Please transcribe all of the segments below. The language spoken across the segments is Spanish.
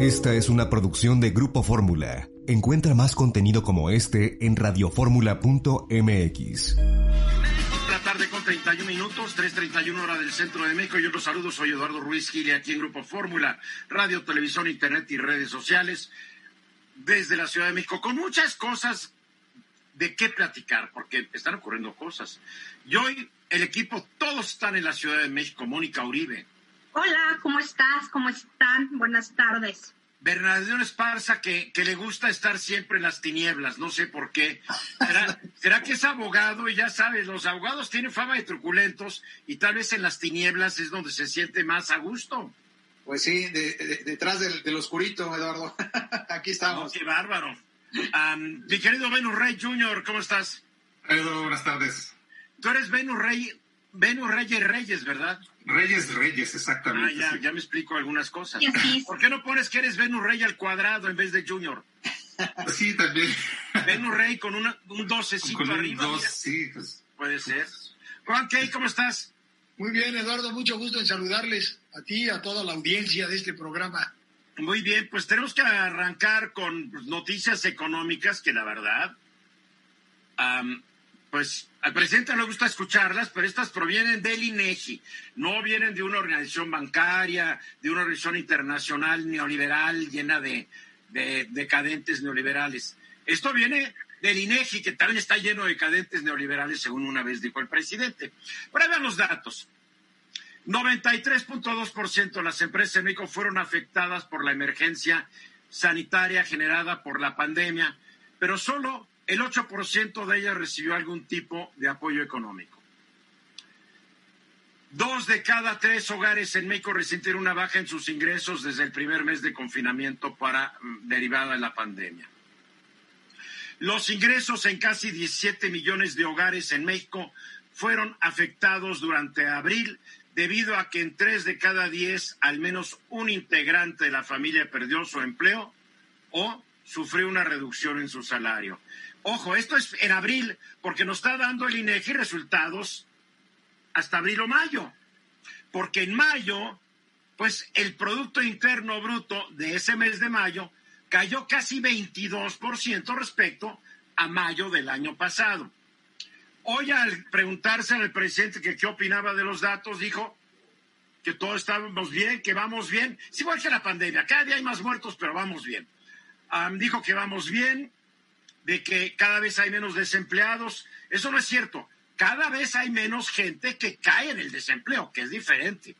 Esta es una producción de Grupo Fórmula. Encuentra más contenido como este en radioformula.mx. La tarde con 31 minutos, 3.31 hora del centro de México. Yo los saludo, soy Eduardo Ruiz Gili, aquí en Grupo Fórmula, radio, televisión, internet y redes sociales, desde la Ciudad de México, con muchas cosas de qué platicar, porque están ocurriendo cosas. Y hoy el equipo, todos están en la Ciudad de México. Mónica Uribe. Hola, ¿cómo estás? ¿Cómo están? Buenas tardes. Bernardino Esparza, que, que le gusta estar siempre en las tinieblas, no sé por qué. ¿Será, ¿Será, que es abogado? Y ya sabes, los abogados tienen fama de truculentos y tal vez en las tinieblas es donde se siente más a gusto. Pues sí, de, de, detrás del, del, oscurito, Eduardo. Aquí estamos. No, qué bárbaro. Um, mi querido Venus Rey Jr., ¿cómo estás? Eduardo, buenas tardes. Tú eres Venus Rey, Venus Reyes Reyes, ¿verdad? Reyes Reyes, exactamente. Ah, ya, sí. ya me explico algunas cosas. ¿Por qué no pones que eres Venus Rey al cuadrado en vez de Junior? Sí, también. Venus Rey con una, un docecito Con un arriba. dos, sí, pues. Puede ser. Juan Key, ¿cómo estás? Muy bien, Eduardo, mucho gusto en saludarles a ti y a toda la audiencia de este programa. Muy bien, pues tenemos que arrancar con noticias económicas que la verdad, pues al presidente no le gusta escucharlas, pero estas provienen del INEGI, no vienen de una organización bancaria, de una organización internacional neoliberal llena de, de decadentes neoliberales. Esto viene del INEGI, que también está lleno de decadentes neoliberales, según una vez dijo el presidente. Pero van los datos. 93.2% de las empresas en México fueron afectadas por la emergencia sanitaria generada por la pandemia, pero solo el 8% de ellas recibió algún tipo de apoyo económico. Dos de cada tres hogares en México resintieron una baja en sus ingresos desde el primer mes de confinamiento para mm, derivada de la pandemia. Los ingresos en casi 17 millones de hogares en México fueron afectados durante abril debido a que en tres de cada diez al menos un integrante de la familia perdió su empleo o sufrió una reducción en su salario. Ojo, esto es en abril porque nos está dando el INEGI resultados hasta abril o mayo. Porque en mayo, pues el Producto Interno Bruto de ese mes de mayo cayó casi 22% respecto a mayo del año pasado. Hoy al preguntarse al presidente que qué opinaba de los datos, dijo que todos estábamos bien, que vamos bien. Es igual que la pandemia, cada día hay más muertos, pero vamos bien. Um, dijo que vamos bien, de que cada vez hay menos desempleados. Eso no es cierto. Cada vez hay menos gente que cae en el desempleo, que es diferente.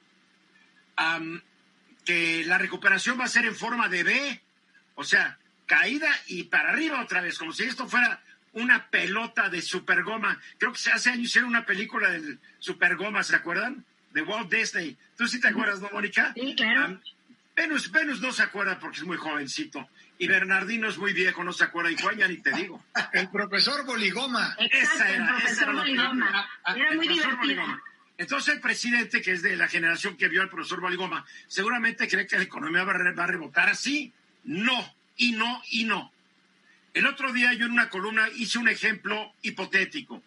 Um, que la recuperación va a ser en forma de B, o sea, caída y para arriba otra vez, como si esto fuera una pelota de supergoma. Creo que hace años hicieron una película del supergoma, ¿se acuerdan? De Walt Disney. ¿Tú sí te acuerdas, no, Mónica? Sí, claro. Um, Venus, Venus no se acuerda porque es muy jovencito. Y Bernardino es muy viejo, no se acuerda. Y Juan ya ni te digo. El profesor Boligoma. Exacto, Esa el era, esa profesor era la Boligoma. Era El muy. Boligoma. Entonces el presidente, que es de la generación que vio al profesor Boligoma, seguramente cree que la economía va a, re- va a rebotar así. No, y no, y no. El otro día yo en una columna hice un ejemplo hipotético.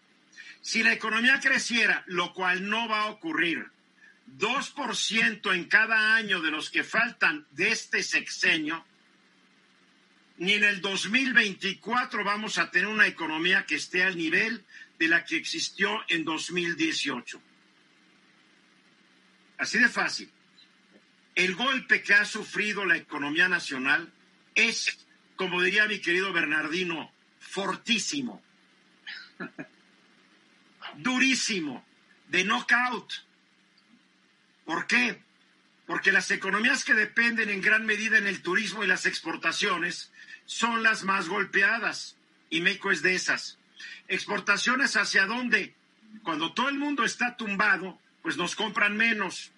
Si la economía creciera, lo cual no va a ocurrir, 2% en cada año de los que faltan de este sexenio, ni en el 2024 vamos a tener una economía que esté al nivel de la que existió en 2018. Así de fácil. El golpe que ha sufrido la economía nacional es, como diría mi querido Bernardino, fortísimo, durísimo, de knockout. ¿Por qué? Porque las economías que dependen en gran medida en el turismo y las exportaciones son las más golpeadas. Y México es de esas. Exportaciones hacia dónde? Cuando todo el mundo está tumbado, pues nos compran menos.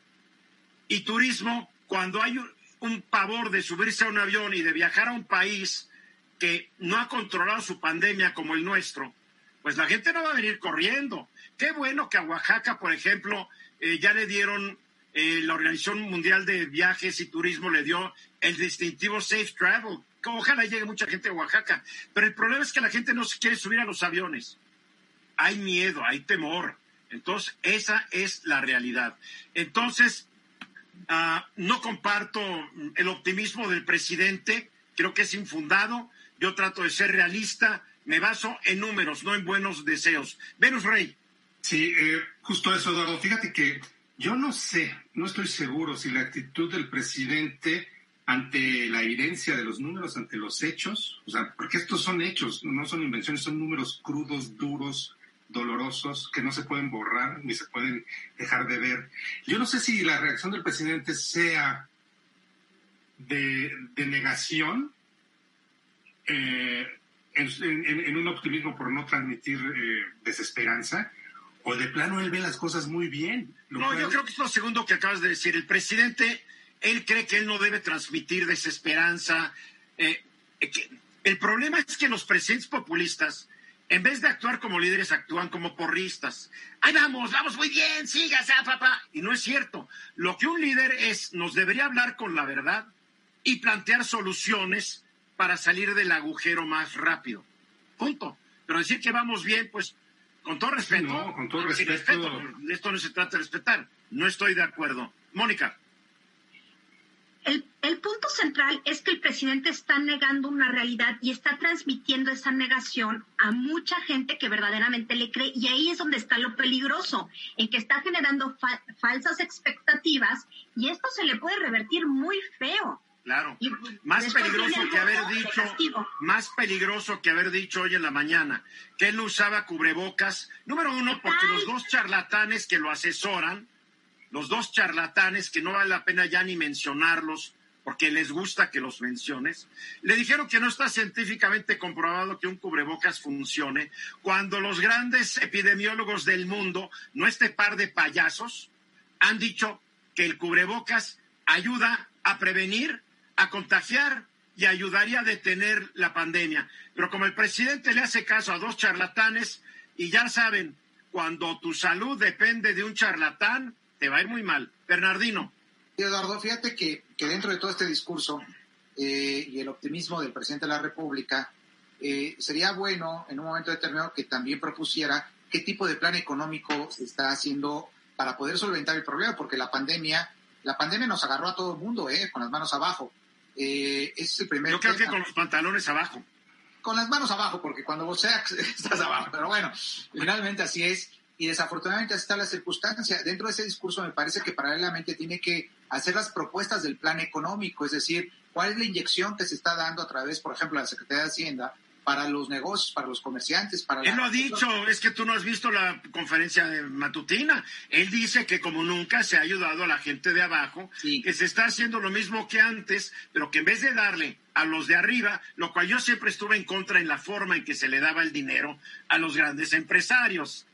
Y turismo, cuando hay un, pavor de subirse a un avión y de viajar a un país que no ha controlado su pandemia como el nuestro, pues la gente no va a venir corriendo. Qué bueno que a Oaxaca, por ejemplo, eh, ya le dieron, eh, la Organización Mundial de Viajes y Turismo le dio el distintivo Safe Travel. Ojalá llegue mucha gente a Oaxaca. Pero el problema es que la gente no se quiere subir a los aviones. Hay miedo, hay temor. Entonces, esa es la realidad. Entonces, Ah, no comparto el optimismo del presidente, creo que es infundado. Yo trato de ser realista, me baso en números, no en buenos deseos. Venus Rey. Sí, eh, justo eso, Eduardo. Fíjate que yo no sé, no estoy seguro si la actitud del presidente ante la evidencia de los números, ante los hechos, o sea, porque estos son hechos, no son invenciones, son números crudos, duros, dolorosos, que no se pueden borrar ni se pueden dejar de ver. Yo no sé si la reacción del presidente sea de, negación, eh, en, un optimismo por no transmitir eh, desesperanza, o de plano él ve las cosas muy bien. No, yo creo que es lo segundo que acabas de decir. El presidente, él cree que él no debe transmitir desesperanza. Eh, el problema es que los presidentes populistas, en vez de actuar como líderes, actúan como porristas. Ahí vamos, vamos muy bien, sígase, papá. Y no es cierto. Lo que un líder es, nos debería hablar con la verdad y plantear soluciones para salir del agujero más rápido. Punto. Pero decir que vamos bien, pues con todo respeto. No, con todo respeto. Esto no se trata de respetar. No estoy de acuerdo. Mónica. El, el, punto central es que el presidente está negando una realidad y está transmitiendo esa negación a mucha gente que verdaderamente le cree. Y ahí es donde está lo peligroso, en que está generando falsas expectativas y esto se le puede revertir muy feo. Claro. Más peligroso que haber dicho, más peligroso que haber dicho hoy en la mañana que él usaba cubrebocas. Número uno, porque los dos charlatanes que lo asesoran, los dos charlatanes que no vale la pena ya ni mencionarlos, porque les gusta que los menciones, le dijeron que no está científicamente comprobado que un cubrebocas funcione, cuando los grandes epidemiólogos del mundo, no este par de payasos, han dicho que el cubrebocas ayuda a prevenir a contagiar y ayudaría a detener la pandemia. Pero como el presidente le hace caso a dos charlatanes, y ya saben, cuando tu salud depende de un charlatán, te va a ir muy mal. Bernardino. Eduardo, fíjate que, dentro de todo este discurso eh, y el optimismo del presidente de la República, eh, sería bueno en un momento determinado que también propusiera qué tipo de plan económico se está haciendo para poder solventar el problema, porque la pandemia, la pandemia nos agarró a todo el mundo, eh, con las manos abajo. Eh, es el primer Yo creo que con los pantalones abajo. Con las manos abajo, porque cuando vos seas estás abajo. Pero bueno, finalmente así es. Y desafortunadamente así está la circunstancia. Dentro de ese discurso me parece que paralelamente tiene que hacer las propuestas del plan económico, es decir, cuál es la inyección que se está dando a través, por ejemplo, de la Secretaría de Hacienda para los negocios, para los comerciantes, para... Él lo ha dicho, es que tú no has visto la conferencia de matutina. Él dice que como nunca se ha ayudado a la gente de abajo, que se está haciendo lo mismo que antes, pero que en vez de darle a los de arriba, lo cual yo siempre estuve en contra en la forma en que se le daba el dinero a los grandes empresarios.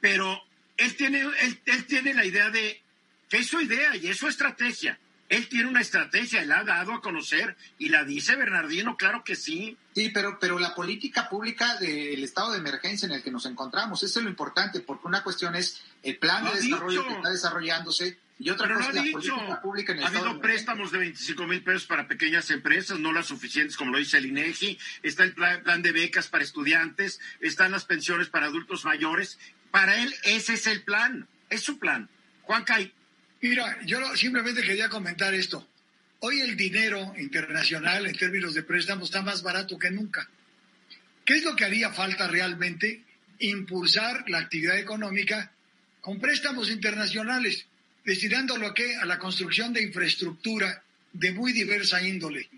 Pero él tiene, él, él tiene la idea de que es su idea y es su estrategia él tiene una estrategia, él ha dado a conocer y la dice Bernardino, claro que sí. Sí, pero, pero la política pública del estado de emergencia en el que nos encontramos, eso es lo importante, porque una cuestión es el plan de desarrollo que está desarrollándose y otra cosa es la política pública en el Ha habido préstamos de 25 mil pesos para pequeñas empresas, no las suficientes, como lo dice el INEGI. Está el plan de becas para estudiantes, están las pensiones para adultos mayores. Para él, ese es el plan, es su plan. Juan Cay. Mira, yo simplemente quería comentar esto. Hoy el dinero internacional en términos de préstamos está más barato que nunca. ¿Qué es lo que haría falta realmente? Impulsar la actividad económica con préstamos internacionales, destinándolo a qué? A la construcción de infraestructura de muy diversa índole.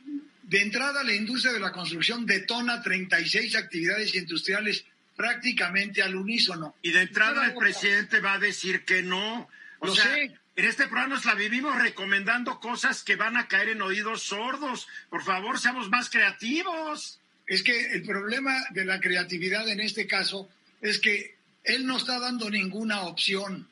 De entrada, la industria de la construcción detona 36 actividades industriales prácticamente al unísono. Y de entrada el presidente va a decir que no. O lo sea, sé. En este programa nos la vivimos recomendando cosas que van a caer en oídos sordos. Por favor, seamos más creativos. Es que el problema de la creatividad en este caso es que él no está dando ninguna opción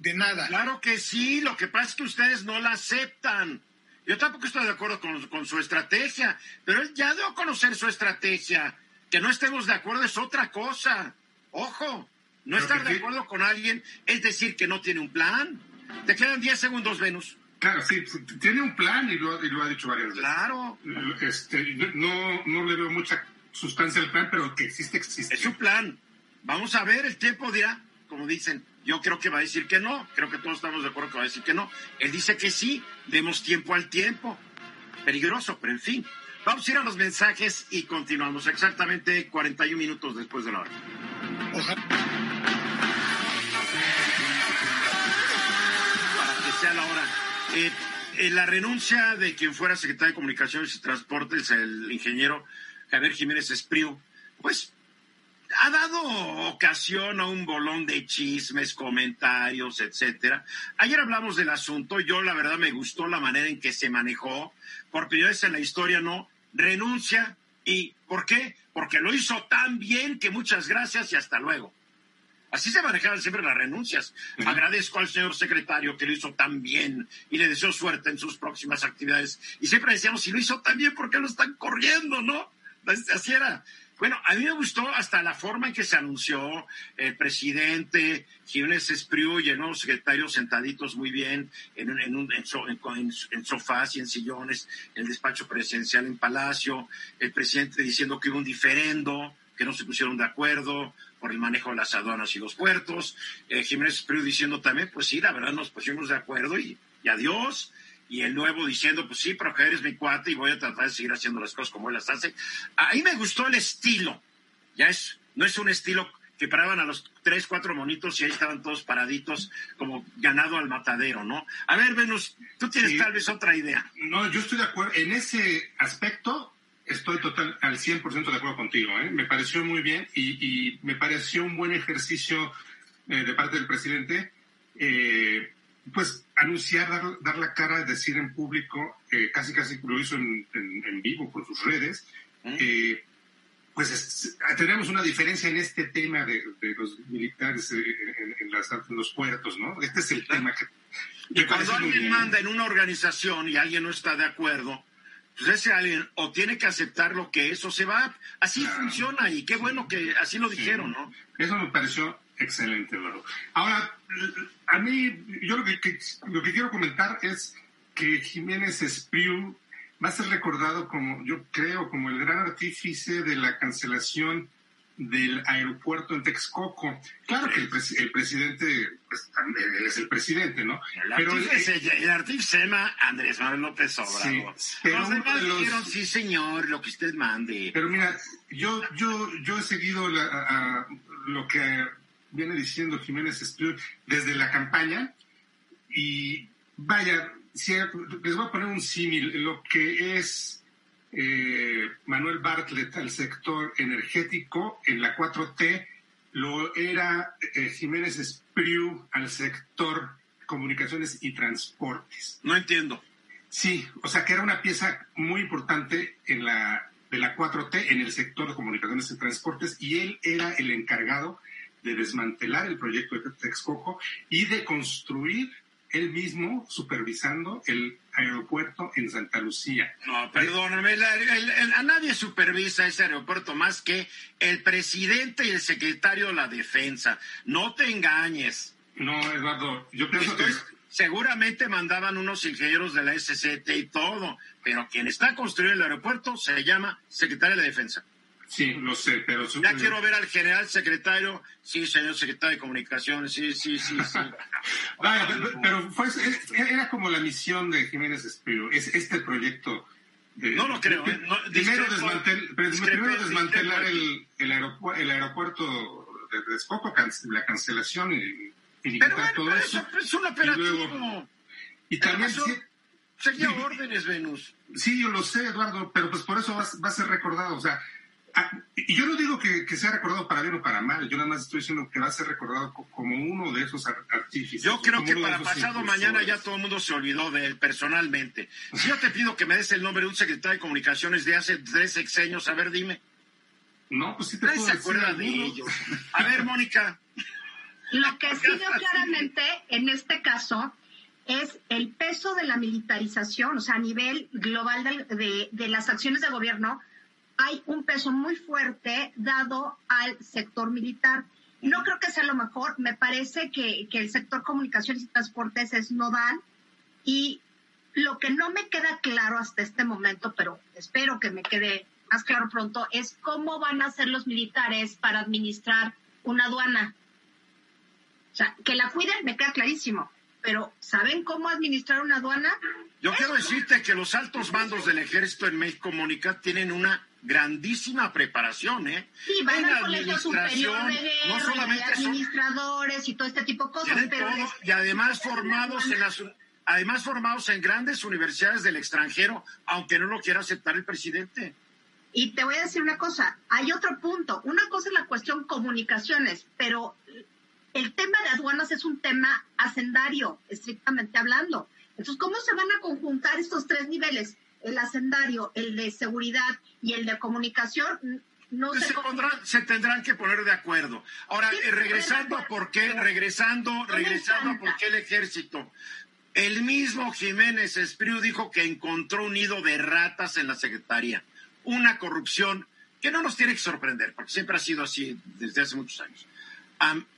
de nada. Claro que sí, lo que pasa es que ustedes no la aceptan. Yo tampoco estoy de acuerdo con, su estrategia, pero él ya dio a conocer su estrategia. Que no estemos de acuerdo es otra cosa. Ojo, no estar de acuerdo con alguien es decir que no tiene un plan. Te quedan 10 segundos, Venus. Claro, sí, tiene un plan y lo, ha dicho varias veces. Claro. Este, no, no le veo mucha sustancia al plan, pero que existe, existe. Es un plan. Vamos a ver, el tiempo dirá. Como dicen, yo creo que va a decir que no, creo que todos estamos de acuerdo que va a decir que no. Él dice que sí, demos tiempo al tiempo. Peligroso, pero en fin. Vamos a ir a los mensajes y continuamos exactamente 41 minutos después de la hora. Para que sea la hora. Eh, eh, la renuncia de quien fuera secretario de Comunicaciones y Transportes, el ingeniero Javier Jiménez Espriu, pues ha dado ocasión a un bolón de chismes, comentarios, etcétera. Ayer hablamos del asunto, yo la verdad me gustó la manera en que se manejó, por primera vez en la historia no renuncia y ¿por qué? Porque lo hizo tan bien que muchas gracias y hasta luego. Así se manejaban siempre las renuncias. Agradezco al señor secretario que lo hizo tan bien y le deseo suerte en sus próximas actividades. Y siempre decíamos, si lo hizo tan bien, ¿por qué lo están corriendo, no? Así era. Bueno, a mí me gustó hasta la forma en que se anunció el presidente, Jiménez Espriu y el nuevo secretario sentaditos muy bien en, en, sofás y en sillones, en el despacho presidencial en Palacio, el presidente diciendo que hubo un diferendo, que no se pusieron de acuerdo por el manejo de las aduanas y los puertos, eh, Jiménez Espriu diciendo también, pues sí, la verdad nos pusimos de acuerdo y, y adiós y el nuevo diciendo, pues sí, pero que eres mi cuate y voy a tratar de seguir haciendo las cosas como él las hace. A mí me gustó el estilo. Ya es, no es un estilo que paraban a los tres, cuatro monitos y ahí estaban todos paraditos como ganado al matadero, ¿no? A ver, Venus, tú tienes tal vez otra idea. No, yo estoy de acuerdo. En ese aspecto estoy total al 100% de acuerdo contigo. ¿eh? Me pareció muy bien y, me pareció un buen ejercicio eh, de parte del presidente. Eh, pues anunciar, dar, la cara, decir en público, eh, casi casi lo hizo en, vivo por sus redes, eh, pues tenemos una diferencia en este tema de, los militares eh, en, los puertos, ¿no? Este es el tema que... Y cuando alguien manda en una organización y alguien no está de acuerdo, pues ese alguien o tiene que aceptar lo que es o se va. Así funciona y qué bueno que así lo dijeron, ¿no? Eso me pareció excelente, Eduardo. Ahora, a mí, yo lo que, lo que quiero comentar es que Jiménez Espriu va a ser recordado como, yo creo, como el gran artífice de la cancelación del aeropuerto en Texcoco. Claro que el, presidente pues, es el presidente, ¿no? El pero el, artífice se llama Andrés Manuel López Obrador. Sí, pero los demás dijeron, sí señor, lo que usted mande. Pero mira, yo, yo, yo he seguido lo que viene diciendo Jiménez Espriu desde la campaña y vaya, les voy a poner un símil, lo que es eh, Manuel Bartlett al sector energético en la 4T, lo era eh, Jiménez Espriu al sector comunicaciones y transportes. No entiendo. Sí, o sea que era una pieza muy importante en la de la 4T en el sector de comunicaciones y transportes y él era el encargado de desmantelar el proyecto de Texcoco y de construir él mismo supervisando el aeropuerto en Santa Lucía. No, perdóname, a nadie supervisa ese aeropuerto más que el presidente y el secretario de la defensa. No te engañes. No, Eduardo, yo pienso que... Seguramente mandaban unos ingenieros de la SCT y todo, pero quien está construyendo el aeropuerto se llama secretario de la defensa. Sí, lo sé, pero... Ya quiero ver al general secretario. Sí, señor secretario de Comunicaciones, sí, sí, sí, sí. pero, fue, era como la misión de Jiménez Espiro, es este proyecto... De, no lo creo. ¿eh? primero, desmantelar el, el, aeropuerto de Texcoco, la cancelación y, y pero todo eso. Es un operativo. Y, también... Seguía órdenes, Venus. Sí, yo lo sé, Eduardo, pero pues por eso va, va a ser recordado. O sea, Ah, y yo no digo que, sea recordado para bien o para mal, yo nada más estoy diciendo que va a ser recordado como uno de esos artífices. Yo creo que para pasado mañana ya todo el mundo se olvidó de él personalmente. Si yo te pido que me des el nombre de un secretario de comunicaciones de hace tres sexenios, a ver, dime. No, pues sí te puedo se acuerda de ellos. A ver, Mónica. Lo que sí veo claramente en este caso es el peso de la militarización, o sea, a nivel global de, de las acciones de gobierno hay un peso muy fuerte dado al sector militar. No creo que sea lo mejor. Me parece que, el sector comunicaciones y transportes es nodal y lo que no me queda claro hasta este momento, pero espero que me quede más claro pronto, es cómo van a ser los militares para administrar una aduana. O sea, que la cuiden me queda clarísimo, pero ¿saben cómo administrar una aduana? Yo quiero decirte que los altos mandos del ejército en México, Mónica, tienen una grandísima preparación, ¿eh? Sí, van al colegio superior de no solamente administradores y todo este tipo de cosas. Pero y además formados en las además formados en grandes universidades del extranjero, aunque no lo quiera aceptar el presidente. Y te voy a decir una cosa, hay otro punto. Una cosa es la cuestión comunicaciones, pero el tema de aduanas es un tema hacendario, estrictamente hablando. Entonces, ¿cómo se van a conjuntar estos tres niveles? El hacendario, el de seguridad y el de comunicación. No se, se, tendrán que poner de acuerdo. Ahora, eh, regresando a por qué, regresando, regresando a por qué el ejército. El mismo Jiménez Espriu dijo que encontró un nido de ratas en la Secretaría. Una corrupción que no nos tiene que sorprender, porque siempre ha sido así desde hace muchos años.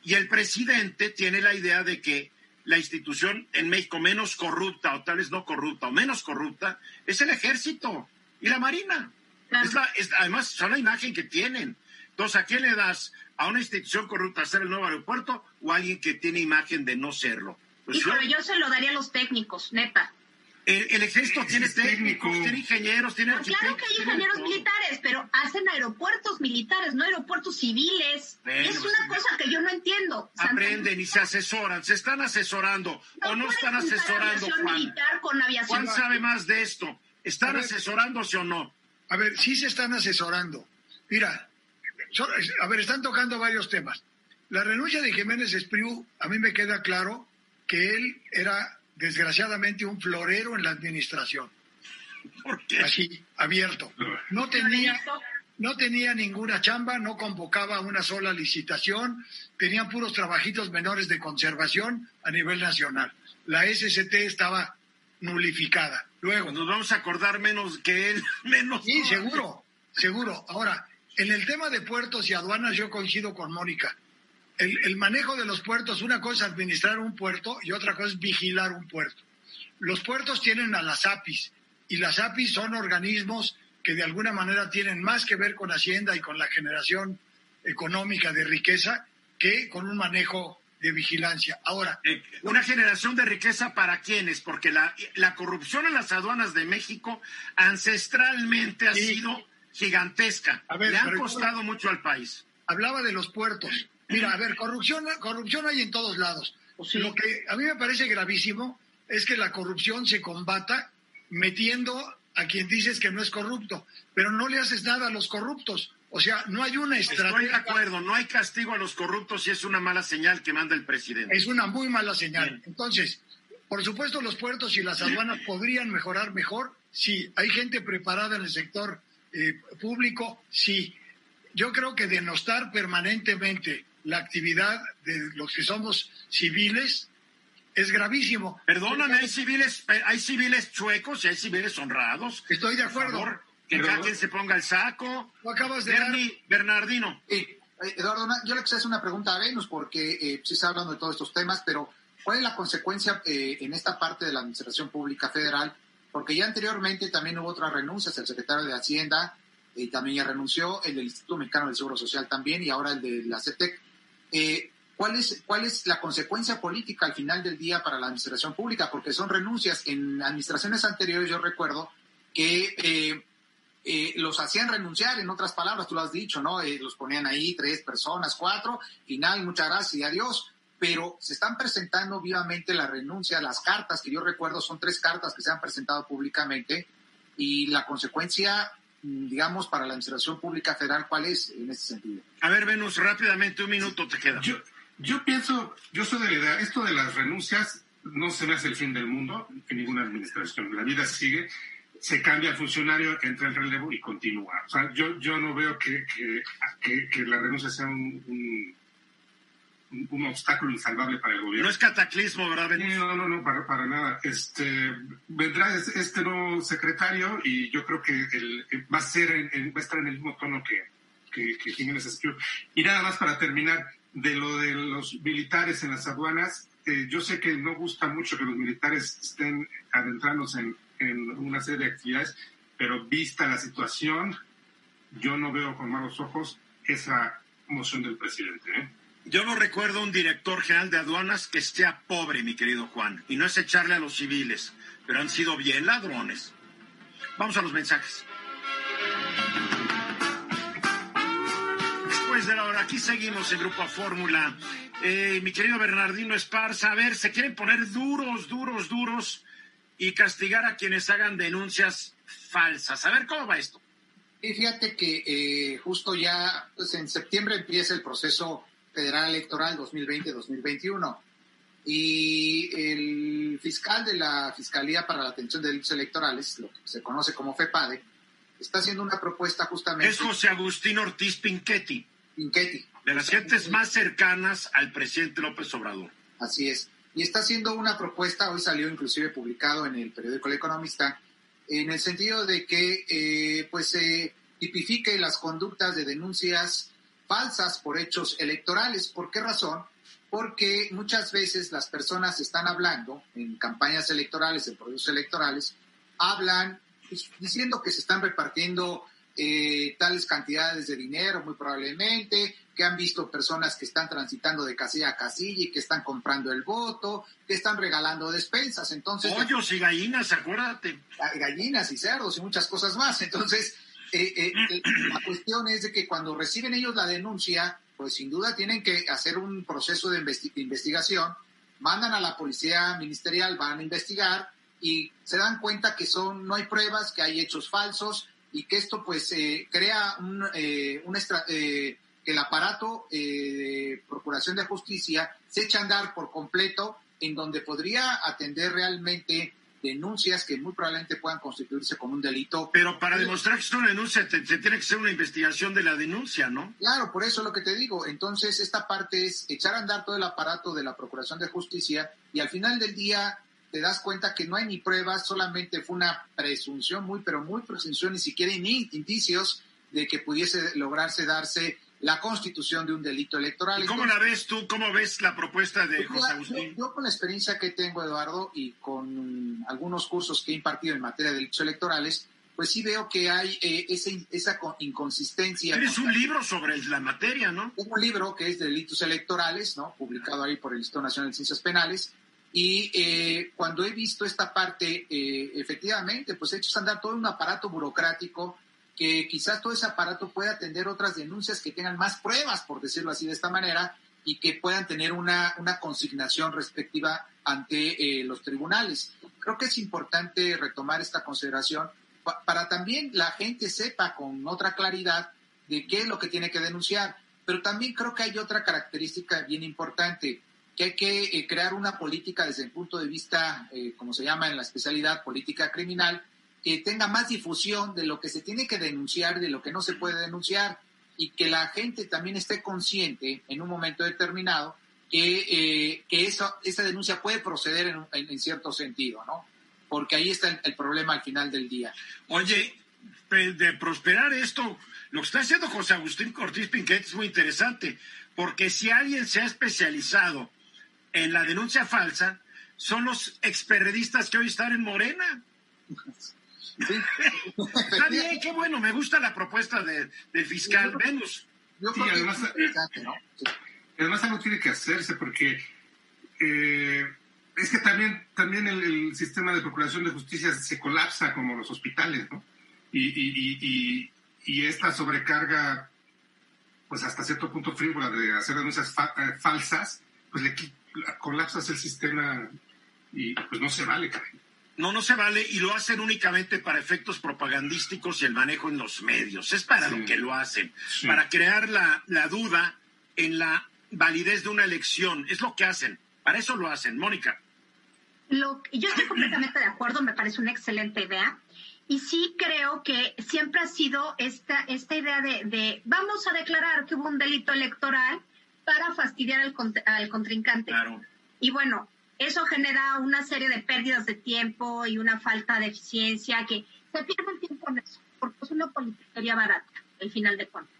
y el presidente tiene la idea de que la institución en México menos corrupta, o tal vez no corrupta, o menos corrupta, es el ejército y la marina. además, son la imagen que tienen. Entonces, ¿a quién le das? ¿A una institución corrupta hacer el nuevo aeropuerto o a alguien que tiene imagen de no serlo? Pues Híjole, yo... se lo daría a los técnicos, neta. El, ejército tiene técnicos, tiene ingenieros, tiene arquitectos. Claro que hay ingenieros militares, pero hacen aeropuertos militares, no aeropuertos civiles. es una cosa que yo no entiendo. Aprenden y se asesoran, se están asesorando o no están asesorando, Juan. Con aviación. Juan sabe más de esto. ¿Están asesorándose o no? A ver, sí se están asesorando. Mira, a ver, están tocando varios temas. La renuncia de Jiménez Espriu, a mí me queda claro que él era desgraciadamente un florero en la administración. ¿Por qué? Así, abierto. No tenía, no tenía ninguna chamba, no convocaba una sola licitación, tenía puros trabajitos menores de conservación a nivel nacional. La SST estaba nulificada. Luego. Nos vamos a acordar menos que él, menos. Sí, seguro, seguro. Ahora, en el tema de puertos y aduanas yo coincido con Mónica el, manejo de los puertos, una cosa es administrar un puerto y otra cosa es vigilar un puerto. Los puertos tienen a las APIs y las APIs son organismos que de alguna manera tienen más que ver con Hacienda y con la generación económica de riqueza que con un manejo de vigilancia. Ahora, eh, una generación de riqueza para quiénes? Porque la, la corrupción en las aduanas de México ancestralmente ha sido gigantesca. Le han costado mucho al país. Hablaba de los puertos. Mira, a ver, corrupción, corrupción hay en todos lados. Lo que a mí me parece gravísimo es que la corrupción se combata metiendo a quien dices que no es corrupto, pero no le haces nada a los corruptos. O sea, no hay una estrategia. Estoy de acuerdo, no hay castigo a los corruptos y es una mala señal que manda el presidente. Es una muy mala señal. Entonces, por supuesto, los puertos y las aduanas podrían mejorar mejor. Sí, hay gente preparada en el sector eh, público, sí. Yo creo que denostar permanentemente la actividad de los que somos civiles es gravísimo. Perdóname, hay civiles, hay civiles chuecos y hay civiles honrados. Estoy de acuerdo. que cada quien se ponga el saco. ¿No acabas de Bernardino. Eh, Eduardo, yo le quisiera hacer una pregunta a Venus, porque eh, se está hablando de todos estos temas, pero ¿cuál es la consecuencia eh, en esta parte de la Administración Pública Federal? Porque ya anteriormente también hubo otras renuncias, el secretario de Hacienda y también ya renunció, el del Instituto Mexicano del Seguro Social también, y ahora el de la CETEC. Eh, ¿cuál, es, ¿cuál es la consecuencia política al final del día para la administración pública? Porque son renuncias. En administraciones anteriores yo recuerdo que eh, eh, los hacían renunciar, en otras palabras, tú lo has dicho, ¿no? los ponían ahí tres personas, cuatro, final, muchas gracias y adiós. Pero se están presentando vivamente la renuncia, las cartas que yo recuerdo son tres cartas que se han presentado públicamente y la consecuencia digamos, para la Administración Pública Federal, ¿cuál es en ese sentido? A ver, Venus, rápidamente, un minuto te queda. Yo, yo pienso, yo soy de la idea, esto de las renuncias no se me hace el fin del mundo en ninguna administración. La vida sigue, se cambia el funcionario, entra el relevo y continúa. O sea, yo, yo no veo que, que, que, la renuncia sea un un obstáculo insalvable para el gobierno. No es cataclismo, ¿verdad, No, no, no, para, nada. Este, vendrá este nuevo secretario y yo creo que el, va, a ser va a estar en el mismo tono que, que, que Jiménez Y nada más para terminar, de lo de los militares en las aduanas, eh, yo sé que no gusta mucho que los militares estén adentrándose en, en una serie de actividades, pero vista la situación, yo no veo con malos ojos esa moción del presidente. ¿eh? Yo no recuerdo un director general de aduanas que sea pobre, mi querido Juan, y no es echarle a los civiles, pero han sido bien ladrones. Vamos a los mensajes. Después de la hora, aquí seguimos en Grupo Fórmula. Eh, mi querido Bernardino Esparza, a ver, se quieren poner duros, duros, duros y castigar a quienes hagan denuncias falsas. A ver, ¿cómo va esto? Y fíjate que eh, justo ya pues en septiembre empieza el proceso federal electoral 2020-2021 y el fiscal de la Fiscalía para la Atención de Delitos Electorales, lo que se conoce como FEPADE, está haciendo una propuesta justamente... Es José Agustín Ortiz Pinchetti. Pinchetti. De las gentes más cercanas al presidente López Obrador. Así es. Y está haciendo una propuesta, hoy salió inclusive publicado en el periódico El Economista, en el sentido de que eh, pues se tipifique las conductas de denuncias falsas por hechos electorales. ¿Por qué razón? Porque muchas veces las personas están hablando en campañas electorales, en procesos electorales, hablan pues, diciendo que se están repartiendo eh, tales cantidades de dinero, muy probablemente, que han visto personas que están transitando de casilla a casilla y que están comprando el voto, que están regalando despensas. Entonces, pollos y gallinas, acuérdate. Gallinas y cerdos y muchas cosas más. Entonces, eh, eh, eh, la cuestión es de que cuando reciben ellos la denuncia, pues sin duda tienen que hacer un proceso de investigación, mandan a la policía ministerial, van a investigar y se dan cuenta que son no hay pruebas, que hay hechos falsos y que esto pues crea un, un que el aparato de procuración de justicia se echa a andar por completo en donde podría atender realmente denuncias que muy probablemente puedan constituirse como un delito. Pero para demostrar que es una denuncia, se tiene que hacer una investigación de la denuncia, ¿no? Claro, por eso es lo que te digo. Entonces, esta parte es echar a andar todo el aparato de la Procuración de Justicia y al final del día te das cuenta que no hay ni pruebas, solamente fue una presunción, muy, pero muy presunción, ni siquiera ni indicios de que pudiese lograrse darse la constitución de un delito electoral. ¿Y cómo la ves tú? ¿Cómo ves la propuesta de pues José Agustín? Yo, con la experiencia que tengo, Eduardo, y con algunos cursos que he impartido en materia de delitos electorales, pues sí veo que hay eh, esa inconsistencia. Tienes un libro sobre la materia, ¿no? Un libro que es de delitos electorales, ¿no? Publicado ahí por el Instituto Nacional de Ciencias Penales. Y eh, cuando he visto esta parte, eh, efectivamente, pues he hecho andar todo un aparato burocrático que quizás todo ese aparato pueda atender otras denuncias que tengan más pruebas, por decirlo así de esta manera, y que puedan tener una, una consignación respectiva ante eh, los tribunales. Creo que es importante retomar esta consideración para también la gente sepa con otra claridad de qué es lo que tiene que denunciar. Pero también creo que hay otra característica bien importante, que hay que eh, crear una política desde el punto de vista, eh, como se llama en la especialidad, política criminal, que tenga más difusión de lo que se tiene que denunciar de lo que no se puede denunciar y que la gente también esté consciente en un momento determinado que, eh, que eso, esa denuncia puede proceder en, en, cierto sentido, ¿no? Porque ahí está el, problema al final del día. Oye, de prosperar esto, lo que está haciendo José Agustín Cortés Pinquet es muy interesante, porque si alguien se ha especializado en la denuncia falsa, son los experredistas que hoy están en Morena. Está bien, qué bueno, me gusta la propuesta de, del fiscal Venus. además, además algo tiene que hacerse porque eh, es que también, también el, sistema de procuración de justicia se colapsa como los hospitales, ¿no? Y, y, y, y esta sobrecarga, pues hasta cierto punto frívola de hacer denuncias eh, falsas, pues le colapsas el sistema y pues no se vale, caray. No, no se vale y lo hacen únicamente para efectos propagandísticos y el manejo en los medios. Es para lo que lo hacen, para crear la, la duda en la validez de una elección. Es lo que hacen. Para eso lo hacen. Mónica. Lo, yo estoy completamente de acuerdo, me parece una excelente idea. Y sí creo que siempre ha sido esta, esta idea de, de vamos a declarar que hubo un delito electoral para fastidiar al, al contrincante. Claro. Y bueno, eso genera una serie de pérdidas de tiempo y una falta de eficiencia que se pierde el tiempo en eso, porque es una politiquería barata, al final de cuentas.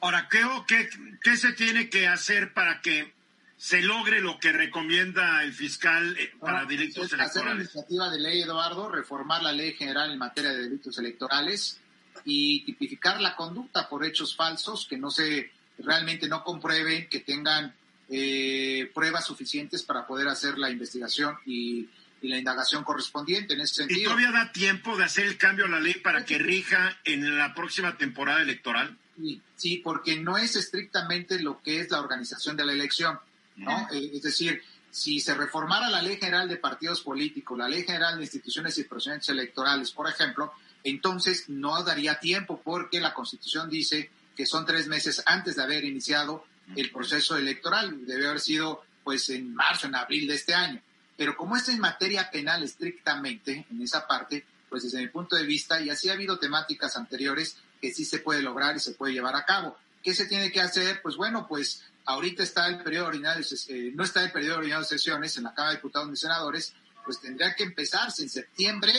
Ahora, ¿qué, qué, qué se tiene que hacer para que se logre lo que recomienda el fiscal eh, para delitos electorales? Hacer una iniciativa de ley, Eduardo, reformar la ley general en materia de delitos electorales y tipificar la conducta por hechos falsos que no se realmente no comprueben que tengan eh, pruebas suficientes para poder hacer la investigación y, la indagación correspondiente en ese sentido. ¿Y todavía da tiempo de hacer el cambio a la ley para que rija en la próxima temporada electoral? Sí, sí, porque no es estrictamente lo que es la organización de la elección, ¿no? Eh, es decir, si se reformara la Ley General de Partidos Políticos, la Ley General de Instituciones y Procedimientos Electorales, por ejemplo, entonces no daría tiempo porque la Constitución dice que son tres meses antes de haber iniciado el proceso electoral. Debe haber sido pues en marzo, en abril de este año. Pero como es materia penal estrictamente, en esa parte, pues desde mi punto de vista, y así ha habido temáticas anteriores que sí se puede lograr y se puede llevar a cabo. ¿Qué se tiene que hacer? Pues bueno, pues ahorita está el periodo ordinario, eh, no está el periodo ordinario de sesiones en la Cámara de Diputados y Senadores, pues tendría que empezarse en septiembre,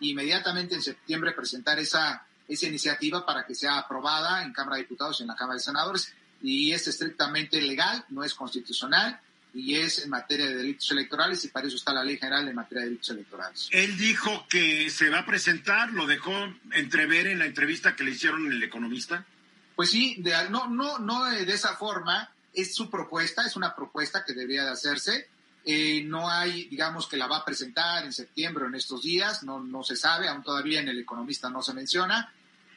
inmediatamente en septiembre presentar esa, esa iniciativa para que sea aprobada en Cámara de Diputados y en la Cámara de Senadores y es estrictamente legal, no es constitucional y es en materia de delitos electorales y para eso está la ley general en materia de delitos electorales. Él dijo que se va a presentar, lo dejó entrever en la entrevista que le hicieron en El Economista. Pues sí, de, no, no, no de esa forma, es su propuesta, es una propuesta que debería de hacerse. Eh, no hay, digamos, que la va a presentar en septiembre o en estos días, no, no se sabe, aún todavía en El Economista no se menciona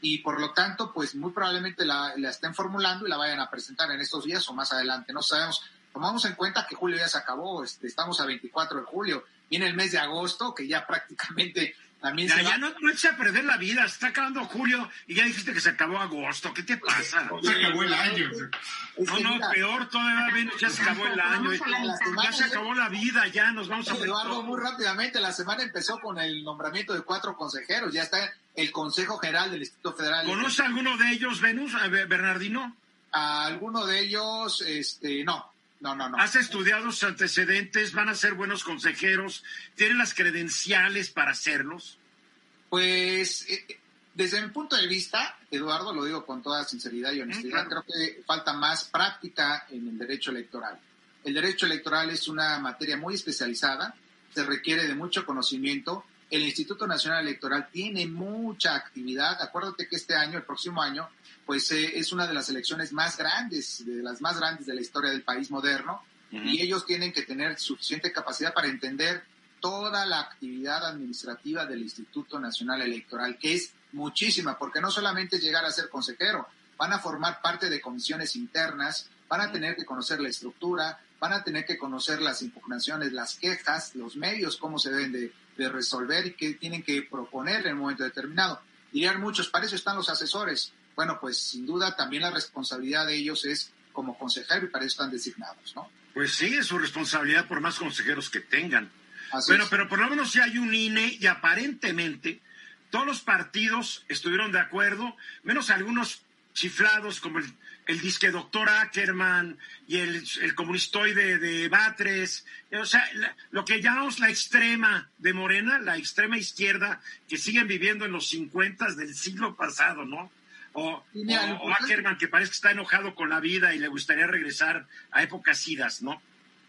y por lo tanto, pues muy probablemente la, estén formulando y la vayan a presentar en estos días o más adelante. No sabemos. Tomamos en cuenta que julio ya se acabó, este, estamos a 24 de julio, viene el mes de agosto, que ya prácticamente también ya, se ya no, no eches a perder la vida, está acabando julio y ya dijiste que se acabó agosto, ¿qué te pasa? Se acabó el año. No, no, peor todavía, ya se acabó el año, ya se acabó la vida, ya nos vamos a... Eduardo, muy rápidamente, la semana empezó con el nombramiento de cuatro consejeros, ya está el Consejo General del Instituto Federal. ¿Conoce alguno de ellos, Venus, Bernardino? A alguno de ellos, este, no. No, no, no. ¿Has estudiado sus antecedentes? ¿Van a ser buenos consejeros? ¿Tienen las credenciales para hacerlos? Pues, eh, desde mi punto de vista, Eduardo, lo digo con toda sinceridad y honestidad, creo que falta más práctica en el derecho electoral. El derecho electoral es una materia muy especializada, se requiere de mucho conocimiento el Instituto Nacional Electoral tiene mucha actividad. Acuérdate que este año, el próximo año, pues eh, es una de las elecciones más grandes, de las más grandes de la historia del país moderno, y ellos tienen que tener suficiente capacidad para entender toda la actividad administrativa del Instituto Nacional Electoral, que es muchísima, porque no solamente llegar a ser consejero, van a formar parte de comisiones internas, van a tener que conocer la estructura, van a tener que conocer las impugnaciones, las quejas, los medios, cómo se deben de de resolver y que tienen que proponer en un momento determinado. Dirían muchos, para eso están los asesores. Bueno, pues sin duda también la responsabilidad de ellos es como consejero y para eso están designados, ¿no? Pues sí, es su responsabilidad por más consejeros que tengan. bueno, pero por lo menos si hay un INE y aparentemente todos los partidos estuvieron de acuerdo, menos algunos chiflados como el el disque doctor Ackerman y el, el comunistoide de Batres, o sea, lo que llamamos la extrema de Morena, la extrema izquierda, que siguen viviendo en los 50 del siglo pasado, ¿no? O, Ackerman, que parece que está enojado con la vida y le gustaría regresar a épocas idas, ¿no?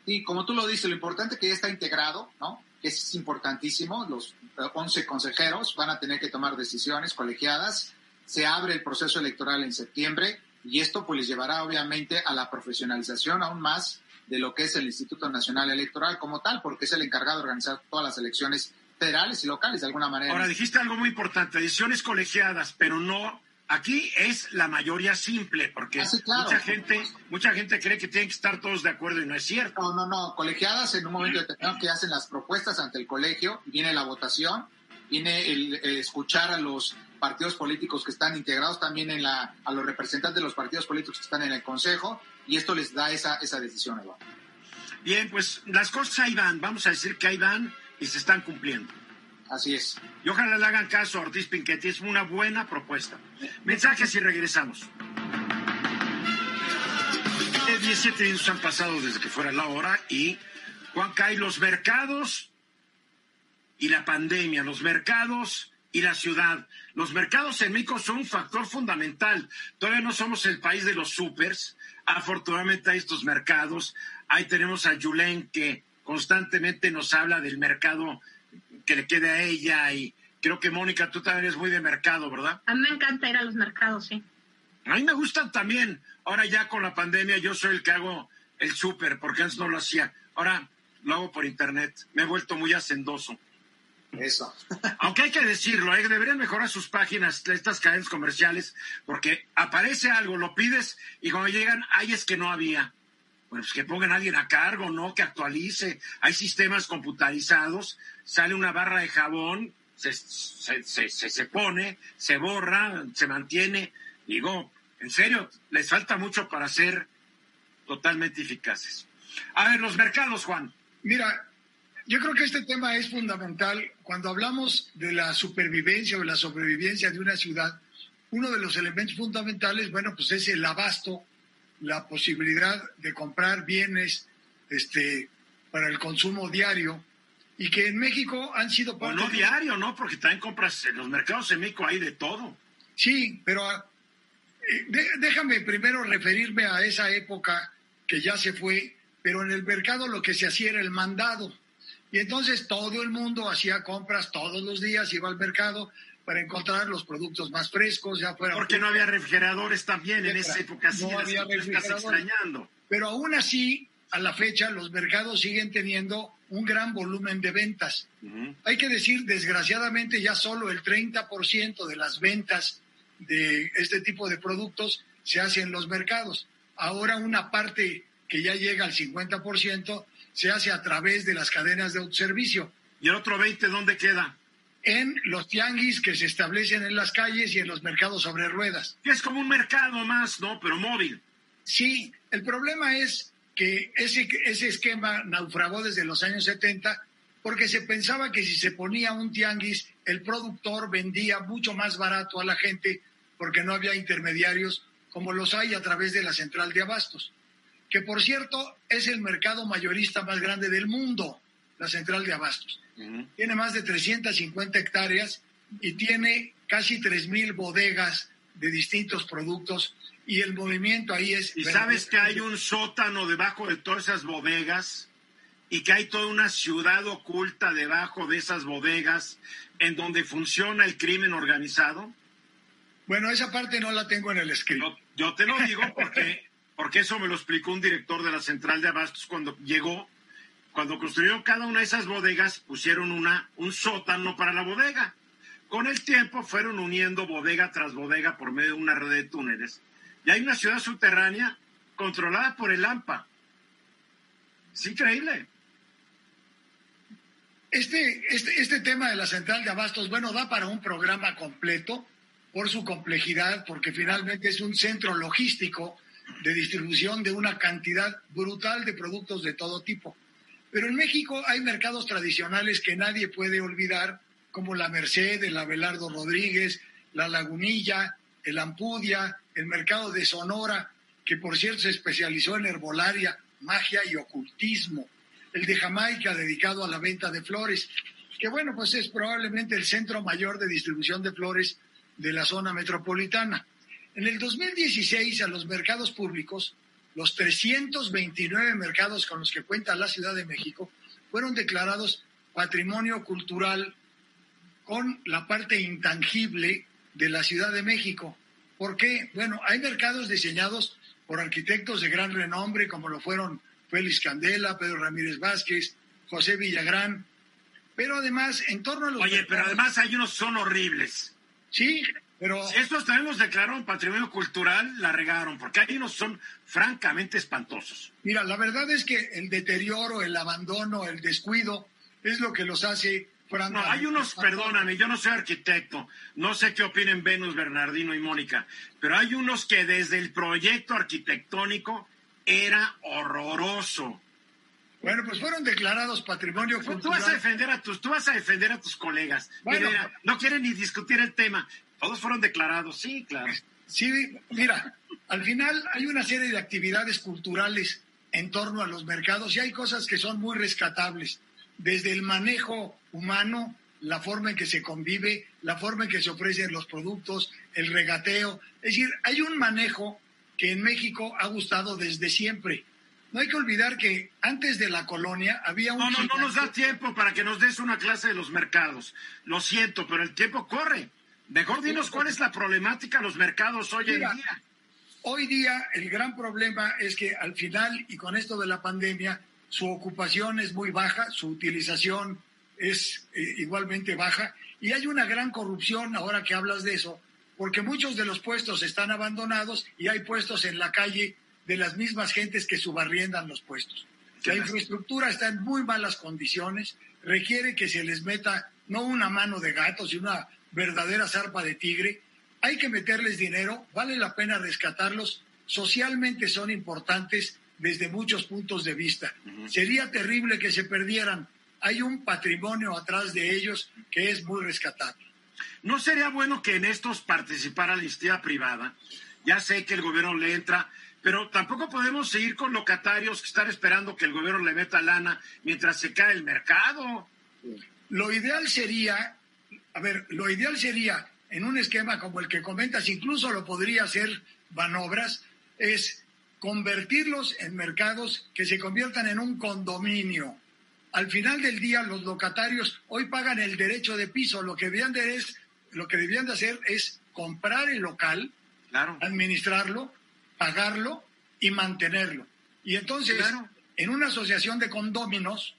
Sí, como tú lo dices, lo importante es que ya está integrado, ¿no? Que es importantísimo, los 11 consejeros van a tener que tomar decisiones colegiadas, se abre el proceso electoral en septiembre, y esto pues les llevará obviamente a la profesionalización aún más de lo que es el Instituto Nacional Electoral como tal, porque es el encargado de organizar todas las elecciones federales y locales de alguna manera. Ahora dijiste algo muy importante, ediciones colegiadas, pero no aquí es la mayoría simple, porque ah, mucha gente, mucha gente cree que tienen que estar todos de acuerdo y no es cierto. No, no, no, colegiadas en un momento determinado que hacen las propuestas ante el colegio, viene la votación, viene el escuchar a los partidos políticos que están integrados también en la, a los representantes de los partidos políticos que están en el Consejo, y esto les da esa, esa decisión, Eduardo. Bien, pues las cosas ahí van, vamos a decir que ahí van y se están cumpliendo. Así es. Y ojalá le hagan caso a Ortiz Pinchetti, es una buena propuesta. Mensajes y regresamos. 17 minutos han pasado desde que fuera la hora y Juan Cay, los mercados y la pandemia, los mercados y la ciudad. Los mercados en México son un factor fundamental. Todavía no somos el país de los supers. Afortunadamente hay estos mercados. Ahí tenemos a Yulén que constantemente nos habla del mercado que le quede a ella y creo que Mónica, tú también eres muy de mercado, ¿verdad? A mí me encanta ir a los mercados, sí. A mí me gustan también. Ahora ya con la pandemia yo soy el que hago el súper, porque antes no lo hacía. Ahora lo hago por internet. Me he vuelto muy hacendoso. Eso. Aunque hay que decirlo, ¿eh? deberían mejorar sus páginas, estas cadenas comerciales, porque aparece algo, lo pides y cuando llegan, ay, es que no había. Bueno, pues que pongan a alguien a cargo, ¿no? Que actualice. Hay sistemas computarizados, sale una barra de jabón, se, se, se, se pone, se borra, se mantiene. Digo, en serio, les falta mucho para ser totalmente eficaces. A ver, los mercados, Juan. Mira, yo creo que este tema es fundamental. Cuando hablamos de la supervivencia o la sobrevivencia de una ciudad, uno de los elementos fundamentales, bueno, pues es el abasto, la posibilidad de comprar bienes este, para el consumo diario y que en México han sido... O no diario, ¿no? Porque también compras en los mercados en México hay de todo. Sí, pero eh, déjame primero referirme a esa época que ya se fue, pero en el mercado lo que se hacía era el mandado. Y entonces todo el mundo hacía compras todos los días, iba al mercado para encontrar los productos más frescos, ya fuera... Porque no había refrigeradores también en esa época, sí, no había refrigeradores. extrañando. Pero aún así, a la fecha, los mercados siguen teniendo un gran volumen de ventas. Hay que decir, desgraciadamente, ya solo el 30% de las ventas de este tipo de productos se hace en los mercados. Ahora una parte que ya llega al 50% se hace a través de las cadenas de autoservicio. ¿Y el otro 20 dónde queda? En los tianguis que se establecen en las calles y en los mercados sobre ruedas. es como un mercado más, ¿no? Pero móvil. Sí, el problema es que ese, ese esquema naufragó desde los años 70 porque se pensaba que si se ponía un tianguis, el productor vendía mucho más barato a la gente porque no había intermediarios como los hay a través de la central de abastos que por cierto es el mercado mayorista más grande del mundo, la central de abastos. Tiene más de 350 hectáreas y tiene casi 3.000 bodegas de distintos productos y el movimiento ahí es... ¿Y sabes que hay un sótano debajo de todas esas bodegas? y que hay toda una ciudad oculta debajo de esas bodegas en donde funciona el crimen organizado? Bueno, esa parte no la tengo en el escrito. yo te lo digo porque porque eso me lo explicó un director de la central de abastos cuando llegó. Cuando construyeron cada una de esas bodegas, pusieron una, un sótano para la bodega. Con el tiempo fueron uniendo bodega tras bodega por medio de una red de túneles. Y hay una ciudad subterránea controlada por el AMPA. Es increíble. Este, este, este tema de la central de abastos, bueno, da para un programa completo por su complejidad, porque finalmente es un centro logístico de distribución de una cantidad brutal de productos de todo tipo. Pero en México hay mercados tradicionales que nadie puede olvidar, como la Merced, el Abelardo Rodríguez, la Lagunilla, el Ampudia, el mercado de Sonora, que por cierto se especializó en herbolaria, magia y ocultismo, el de Jamaica dedicado a la venta de flores, que bueno, pues es probablemente el centro mayor de distribución de flores de la zona metropolitana. En el 2016, a los mercados públicos, los 329 mercados con los que cuenta la Ciudad de México fueron declarados patrimonio cultural con la parte intangible de la Ciudad de México. ¿Por qué? Bueno, hay mercados diseñados por arquitectos de gran renombre, como lo fueron Félix Candela, Pedro Ramírez Vázquez, José Villagrán, pero además, en torno a los... Oye, pero además hay unos son horribles. Sí, pero... Si estos también los declararon patrimonio cultural, la regaron, porque hay unos son francamente espantosos. Mira, la verdad es que el deterioro, el abandono, el descuido es lo que los hace no, hay unos, perdóname, yo no soy arquitecto, no sé qué opinen Venus, Bernardino y Mónica, pero hay unos que desde el proyecto arquitectónico era horroroso. Bueno, pues fueron declarados patrimonio cultural. Tú vas a defender a tus, tú vas a defender a tus colegas. no quieren ni discutir el tema. Todos fueron declarados, sí, claro. Sí, mira, al final hay una serie de actividades culturales en torno a los mercados y hay cosas que son muy rescatables, desde el manejo humano, la forma en que se convive, la forma en que se ofrecen los productos, el regateo. Es decir, hay un manejo que en México ha gustado desde siempre. No hay que olvidar que antes de la colonia había un... No, no, no nos da tiempo para que nos des una clase de los mercados. Lo siento, pero el tiempo corre. Mejor dinos cuál es la problemática de los mercados hoy en día. hoy día el gran problema es que al final y con esto de la pandemia, su ocupación es muy baja, su utilización es eh, igualmente baja y hay una gran corrupción ahora que hablas de eso, porque muchos de los puestos están abandonados y hay puestos en la calle de las mismas gentes que subarriendan los puestos. La infraestructura está en muy malas condiciones, requiere que se les meta no una mano de gato, sino una verdadera zarpa de tigre. Hay que meterles dinero, vale la pena rescatarlos, socialmente son importantes desde muchos puntos de vista. Sería terrible que se perdieran. Hay un patrimonio atrás de ellos que es muy rescatable. ¿No sería bueno que en estos participara la iniciativa privada? Ya sé que el gobierno le entra, pero tampoco podemos seguir con locatarios que están esperando que el gobierno le meta lana mientras se cae el mercado. Lo ideal sería, a ver, lo ideal sería en un esquema como el que comentas, incluso lo podría hacer Banobras, es convertirlos en mercados que se conviertan en un condominio. Al final del día, los locatarios hoy pagan el derecho de piso. Lo que debían de, es, lo que debían de hacer es comprar el local, administrarlo, pagarlo y mantenerlo. Y entonces, en una asociación de condóminos,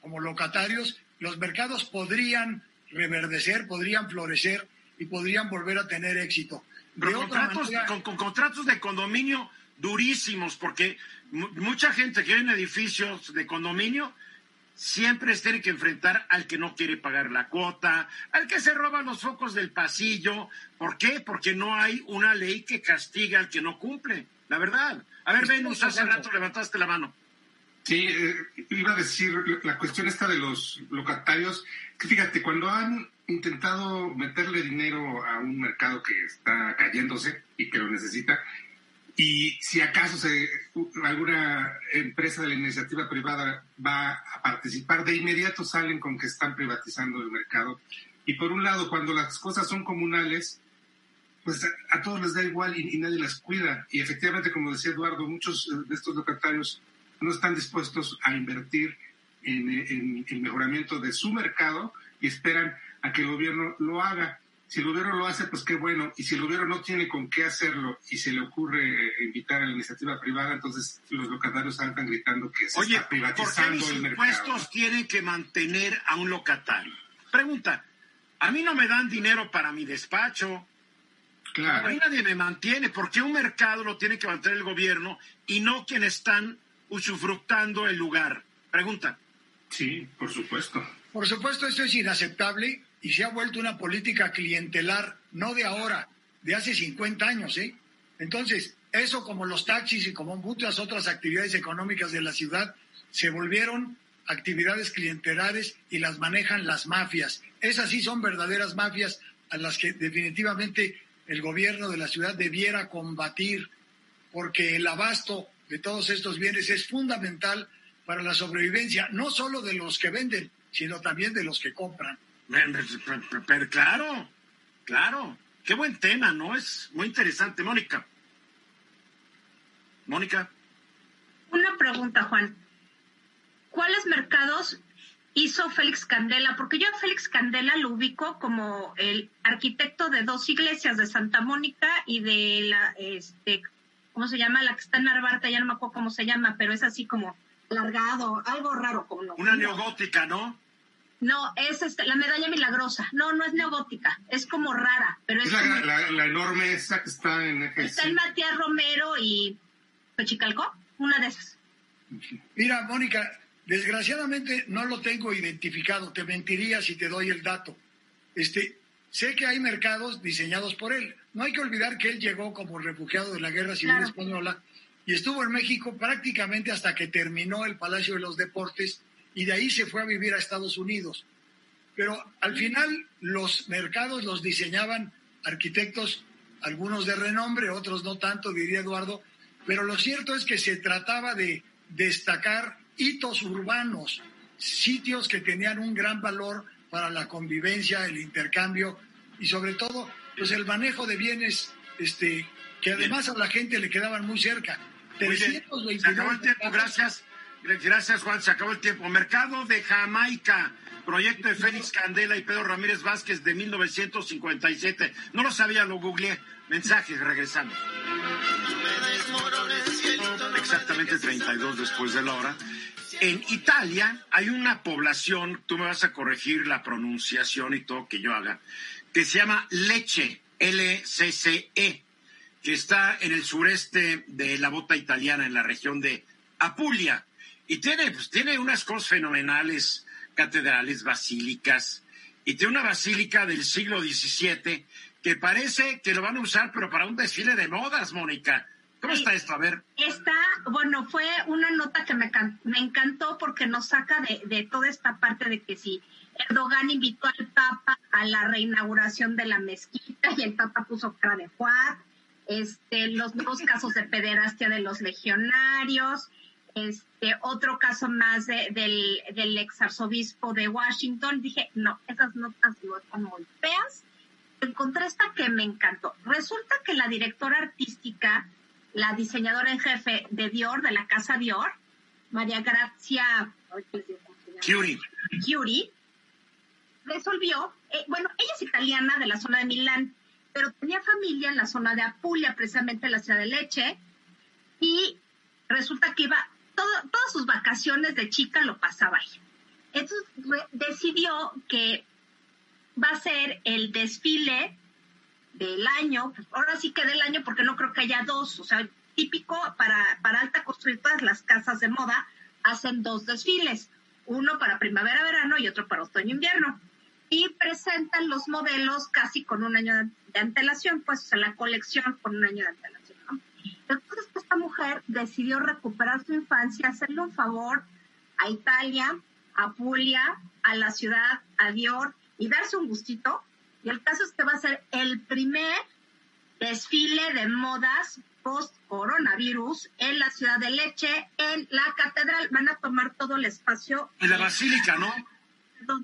como locatarios, los mercados podrían reverdecer, podrían florecer y podrían volver a tener éxito. con, con, contratos de condominio durísimos, porque mucha gente que vive en edificios de condominio siempre tiene que enfrentar al que no quiere pagar la cuota, al que se roba los focos del pasillo. ¿Por qué? Porque no hay una ley que castiga al que no cumple. La verdad. A ver, Venus, hace rato levantaste la mano. Sí, eh, iba a decir la cuestión esta de los locatarios, que fíjate, cuando han intentado meterle dinero a un mercado que está cayéndose y que lo necesita, y si acaso se, alguna empresa de la iniciativa privada va a participar, de inmediato salen con que están privatizando el mercado. Y por un lado, cuando las cosas son comunales, pues a, todos les da igual y, nadie las cuida. Y efectivamente, como decía Eduardo, muchos de estos locatarios no están dispuestos a invertir en, en el mejoramiento de su mercado y esperan a que el gobierno lo haga. Si el gobierno lo hace, pues qué bueno. Y si el gobierno no tiene con qué hacerlo y se le ocurre eh, invitar a la iniciativa privada, entonces los locatarios saltan gritando que se está privatizando el mercado. ¿por qué impuestos tienen que mantener a un locatario? Pregunta, a mí no me dan dinero para mi despacho. Claro. A mí nadie me mantiene. ¿Por qué un mercado lo tiene que mantener el gobierno y no quienes están usufructando el lugar? Pregunta. Sí, por supuesto. Por supuesto, esto es inaceptable y se ha vuelto una política clientelar, no de ahora, de hace 50 años, ¿eh? Entonces, eso como los taxis y como muchas otras actividades económicas de la ciudad, se volvieron actividades clientelares y las manejan las mafias. Esas sí son verdaderas mafias a las que definitivamente el gobierno de la ciudad debiera combatir, porque el abasto de todos estos bienes es fundamental para la sobrevivencia, no solo de los que venden, sino también de los que compran. Pero claro, claro. Qué buen tema, ¿no? Es muy interesante. Mónica. Mónica. Una pregunta, Juan. ¿Cuáles mercados hizo Félix Candela? Porque yo a Félix Candela lo ubico como el arquitecto de dos iglesias, de Santa Mónica y de la, este, ¿cómo se llama? La que está en Narvarte, ya no me acuerdo cómo se llama, pero es así como alargado, algo raro. Como Una neogótica, ¿no? No, es este, la medalla milagrosa. No, no es neogótica, es como rara. Pero es, la, enorme esa que está en Está en Matías Romero y Pechicalco, una de esas. Mira, Mónica, desgraciadamente no lo tengo identificado, te mentiría si te doy el dato. Este, sé que hay mercados diseñados por él. No hay que olvidar que él llegó como refugiado de la Guerra Civil Española y estuvo en México prácticamente hasta que terminó el Palacio de los Deportes y de ahí se fue a vivir a Estados Unidos. Pero al final los mercados los diseñaban arquitectos, algunos de renombre, otros no tanto, diría Eduardo, pero lo cierto es que se trataba de destacar hitos urbanos, sitios que tenían un gran valor para la convivencia, el intercambio y sobre todo pues el manejo de bienes este, que además a la gente le quedaban muy cerca. Se acabó el tiempo, gracias. Gracias, Juan. Se acabó el tiempo. Mercado de Jamaica. proyecto de Félix Candela y Pedro Ramírez Vázquez de 1957. No lo sabía, lo googleé. Mensajes, regresando. Exactamente 32 después de la hora. En Italia hay una población, tú me vas a corregir la pronunciación y todo que yo haga, que se llama Leche, L-C-C-E, que está en el sureste de la bota italiana, en la región de Apulia. Y tiene, pues, tiene unas cosas fenomenales, catedrales, basílicas, y tiene una basílica del siglo XVII que parece que lo van a usar, pero para un desfile de modas, Mónica. ¿Cómo está esto? A ver. Está, bueno, fue una nota que me, me encantó porque nos saca de, de, toda esta parte de que si Erdogan invitó al Papa a la reinauguración de la mezquita y el Papa puso cara de Juan, este, los dos casos de pederastia de los legionarios, este, otro caso más de, del, del ex arzobispo de Washington. Dije, no, esas notas no están muy feas. Encontré esta que me encantó. Resulta que la directora artística la diseñadora en jefe de Dior, de la casa Dior, María Grazia Curie, resolvió, eh, bueno, ella es italiana de la zona de Milán, pero tenía familia en la zona de Apulia, precisamente en la ciudad de Leche, y resulta que iba, todas sus vacaciones de chica lo pasaba ahí. Entonces decidió que va a ser el desfile del año, pues ahora sí que del año porque no creo que haya dos, o sea, típico para, para alta construir todas las casas de moda hacen dos desfiles, uno para primavera-verano y otro para otoño-invierno. Y presentan los modelos casi con un año de, antelación, pues o la colección con un año de antelación. Esta mujer decidió recuperar su infancia, hacerle un favor a Italia, a Puglia, a la ciudad, a Dior y darse un gustito y el caso es que va a ser el primer desfile de modas post-coronavirus en la ciudad de Leche, en la catedral. Van a tomar todo el espacio. Y la basílica, ¿no?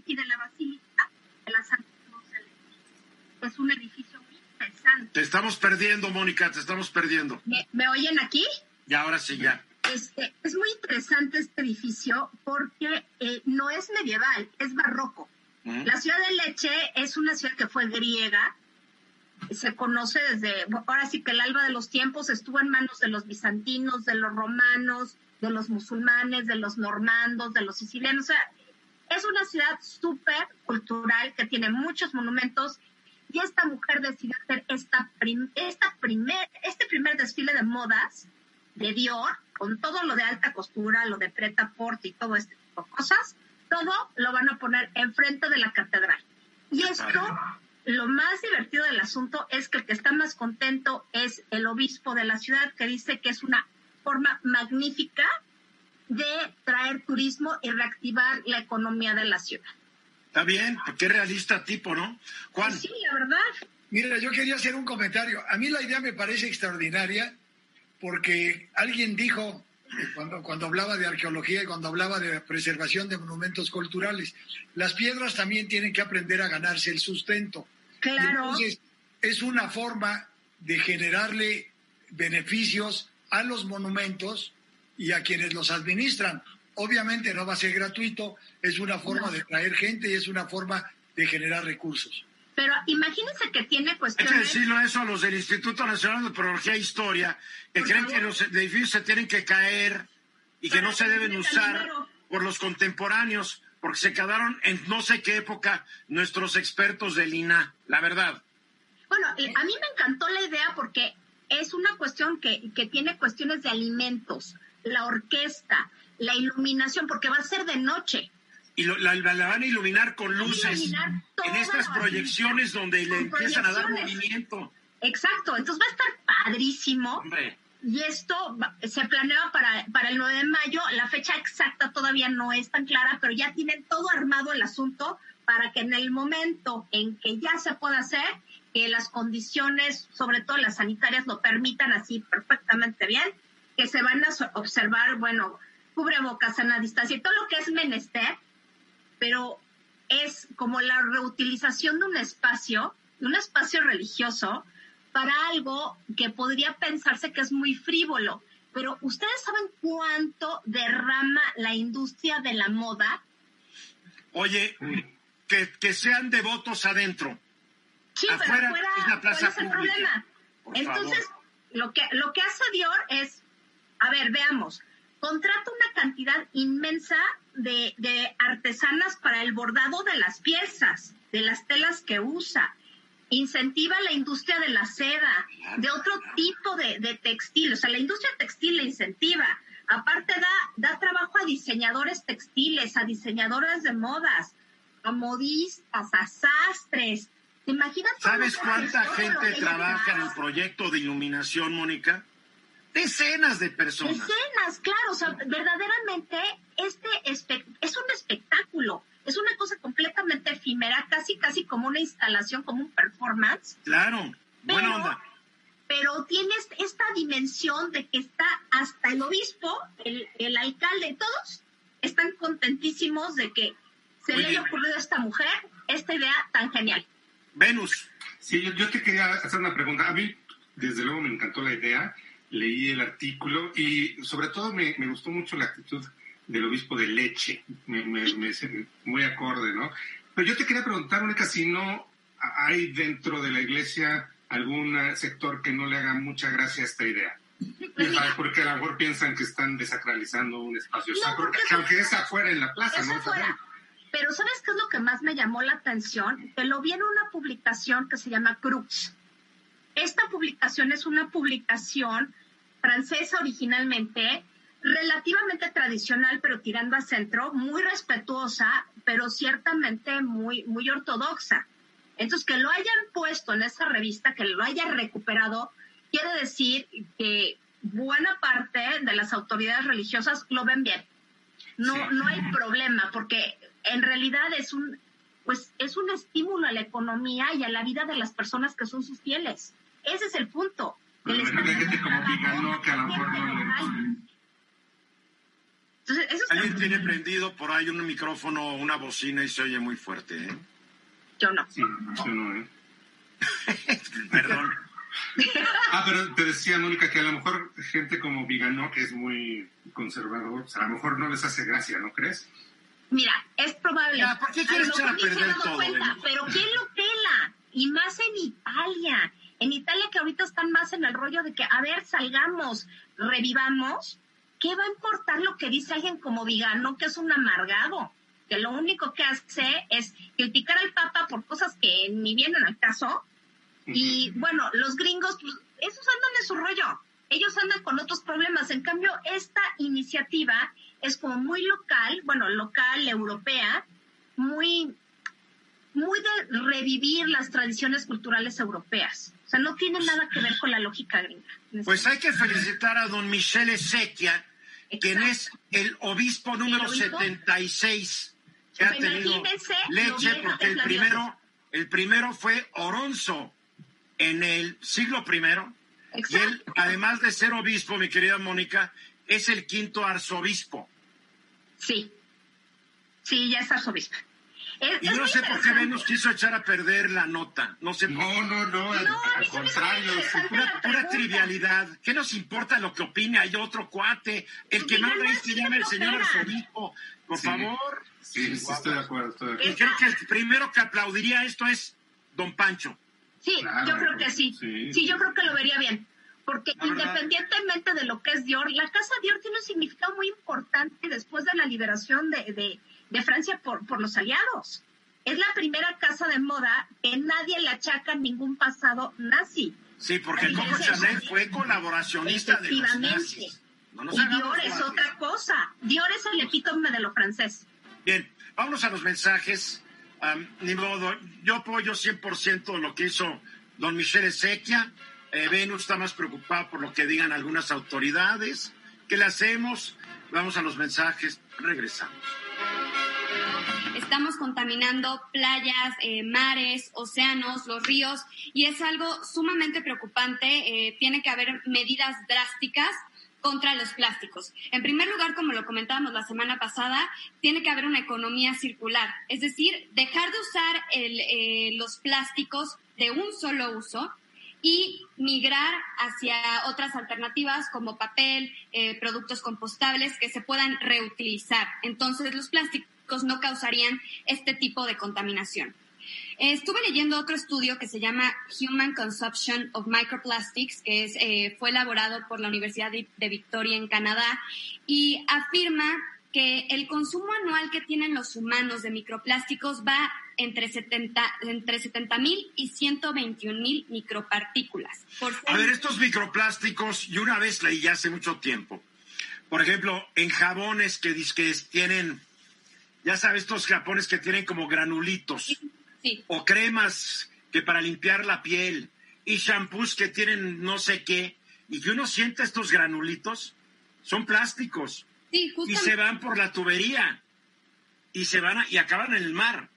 Y de la basílica de la Santa Cruz de Leche. Es un edificio interesante. Te estamos perdiendo, Mónica, te estamos perdiendo. ¿Me, oyen aquí? Y ahora sí, ya. Este, es muy interesante este edificio porque eh, no es medieval, es barroco. La ciudad de Leche es una ciudad que fue griega, se conoce desde, ahora sí que el alba de los tiempos estuvo en manos de los bizantinos, de los romanos, de los musulmanes, de los normandos, de los sicilianos. O sea, es una ciudad súper cultural que tiene muchos monumentos y esta mujer decidió hacer esta, esta primer, este primer desfile de modas de Dior, con todo lo de alta costura, lo de preta porte y todo este tipo de cosas, todo lo van a poner enfrente de la catedral. Y esto, lo más divertido del asunto es que el que está más contento es el obispo de la ciudad, que dice que es una forma magnífica de traer turismo y reactivar la economía de la ciudad. Está bien, qué realista tipo, ¿no? Juan. sí, la verdad. Mira, yo quería hacer un comentario. A mí la idea me parece extraordinaria porque alguien dijo cuando, cuando hablaba de arqueología y cuando hablaba de preservación de monumentos culturales. Las piedras también tienen que aprender a ganarse el sustento. Claro. entonces, es una forma de generarle beneficios a los monumentos y a quienes los administran. Obviamente no va a ser gratuito, es una forma de traer gente y es una forma de generar recursos. Pero imagínense que tiene cuestiones... Hay que decirlo eso a los del Instituto Nacional de Prología e Historia, que creen que los edificios se tienen que caer y que no se deben usar por los contemporáneos, porque se quedaron en no sé qué época nuestros expertos del INA, la verdad. Bueno, a mí me encantó la idea porque es una cuestión que, que tiene cuestiones de alimentos, la orquesta, la iluminación, porque va a ser de noche y la, van a iluminar con luces en estas proyecciones donde le empiezan a dar movimiento. Exacto, entonces va a estar padrísimo. Y esto se planeaba para, para el 9 de mayo, la fecha exacta todavía no es tan clara, pero ya tienen todo armado el asunto para que en el momento en que ya se pueda hacer, que las condiciones, sobre todo las sanitarias, lo permitan así perfectamente bien, que se van a observar, bueno, cubrebocas, la distancia y todo lo que es menester, pero es como la reutilización de un espacio, de un espacio religioso, para algo que podría pensarse que es muy frívolo. Pero ustedes saben cuánto derrama la industria de la moda Oye, que, que sean devotos adentro. Sí, pero Afuera afuera, es la plaza ¿cuál es el pública. problema? Por Entonces, favor. lo que, lo que hace Dior es, a ver, veamos, contrata una cantidad inmensa de, de artesanas para el bordado de las piezas, de las telas que usa. Incentiva la industria de la seda, de otro tipo de, de textil. O sea, la industria textil la incentiva. Aparte da, da trabajo a diseñadores textiles, a diseñadores de modas, a modistas, a sastres. ¿Te imaginas? ¿Sabes cuánta gente trabaja en el proyecto de iluminación, Mónica? Decenas de personas. Escenas, claro, o sea, verdaderamente este espe- es un espectáculo, es una cosa completamente efímera, casi casi como una instalación, como un performance, Claro, buena Pero- onda. pero tienes esta dimensión de que está hasta el obispo, el, el alcalde, todos están contentísimos de que se le haya ocurrido a esta mujer esta idea tan genial. Venus, Sí, yo, yo te quería hacer una pregunta. A mí, desde luego, me encantó la idea. Leí el artículo y, sobre todo, me, me gustó mucho la actitud del obispo de Leche. Me, me- me- muy acorde, ¿no? Pero yo te quería preguntar, Mónica, si no hay dentro de la iglesia algún sector que no le haga mucha gracia a esta idea. Pues porque a lo mejor piensan que están desacralizando un espacio No, sacro, que aunque es afuera en la plaza, ¿no? afuera. Pero ¿sabes qué es lo que más me llamó la atención? Que lo vi en una publicación que se llama Crux. Esta publicación es una publicación francesa originalmente, relativamente tradicional, pero tirando a centro, muy respetuosa, pero ciertamente muy, muy ortodoxa. Entonces, que lo hayan puesto en esa revista, que lo haya recuperado, quiere decir que buena parte de las autoridades religiosas lo ven bien. No, Sí. no hay problema, porque en realidad es un, pues, es un estímulo a la economía y a la vida de las personas que son sus fieles. Ese es el punto. gente como que a lo mejor no. Entonces, eso alguien tiene prendido por ahí un micrófono, una bocina y se oye muy fuerte, ¿eh? Yo no. Sí, yo no, ¿eh? Perdón. Ah, pero te decía, Mónica, que a lo mejor gente como Vigano, que es muy conservador, a lo mejor no les hace gracia, ¿no crees? Mira, es probable. Ya, ¿por qué quieres echar a perder todo, cuenta, pero ¿quién lo pela? Y más en Italia. En Italia que ahorita están más en el rollo de que, a ver, salgamos, revivamos. ¿Qué va a importar lo que dice alguien como Vigano, que es un amargado? Que lo único que hace es criticar al Papa por cosas que ni vienen al caso. Y bueno, los gringos, pues, esos andan en su rollo. Ellos andan con otros problemas. En cambio, esta iniciativa es como muy local, bueno, local, europea, muy, muy de revivir las tradiciones culturales europeas. O sea, no tiene nada que ver con la lógica gringa. Pues hay que felicitar a don Michele Sequia, quien es el obispo número ¿El obispo? 76 que ha Pues tenido leche, porque el primero, el primero fue Oronzo en el siglo primero. Y él, además de ser obispo, mi querida Mónica, es el quinto arzobispo. Sí. Sí, ya es arzobispo. Y no sé por qué. Venus quiso echar a perder la nota. No sé por No, no, no, al, No, al contrario. Pura, trivialidad. ¿Qué nos importa lo que opine? Hay otro cuate. El que manda no, es sí, llama el señor arzobispo. Por Sí. favor. Sí, sí, estoy de acuerdo, estoy de Y acuerdo. creo que el primero que aplaudiría esto es don Pancho. Sí, Claro, yo creo que sí. sí. sí. yo creo que lo vería bien. Porque La independientemente de lo que es Dior, la casa Dior tiene un significado muy importante después de la liberación de, de- de Francia por, por los aliados. Es la primera casa de moda que nadie le achaca ningún pasado nazi. Sí, porque Coco Chanel fue colaboracionista de los Efectivamente. nazis. No nos Y Dior es otra cosa. Dior es el epítome de lo francés. Bien, vámonos a los mensajes. Am, ni modo, yo apoyo 100% lo que hizo don Michel Ezequia. Eh, Venus está más preocupada por lo que digan algunas autoridades. ¿Qué le hacemos? Vamos a los mensajes. Regresamos. Estamos contaminando playas, eh, mares, océanos, los ríos y es algo sumamente preocupante. Eh, tiene que haber medidas drásticas contra los plásticos. En primer lugar, como lo comentábamos la semana pasada, tiene que haber una economía circular, es decir, dejar de usar los plásticos de un solo uso y migrar hacia otras alternativas como papel, eh, productos compostables que se puedan reutilizar. Entonces, los plásticos no causarían este tipo de contaminación. Estuve leyendo otro estudio que se llama Human Consumption of Microplastics, que es, eh, fue elaborado por la Universidad de, Victoria en Canadá y afirma que el consumo anual que tienen los humanos de microplásticos va entre 70 entre 70 mil y 121 mil micropartículas. A ver, estos microplásticos, yo una vez leí ya hace mucho tiempo. Por ejemplo, en jabones que, que tienen, ya sabes, estos jabones que tienen como granulitos. O cremas que para limpiar la piel. Y shampoos que tienen no sé qué. Y que uno siente estos granulitos. Son plásticos. Y se van por la tubería. Y se van y acaban en el mar.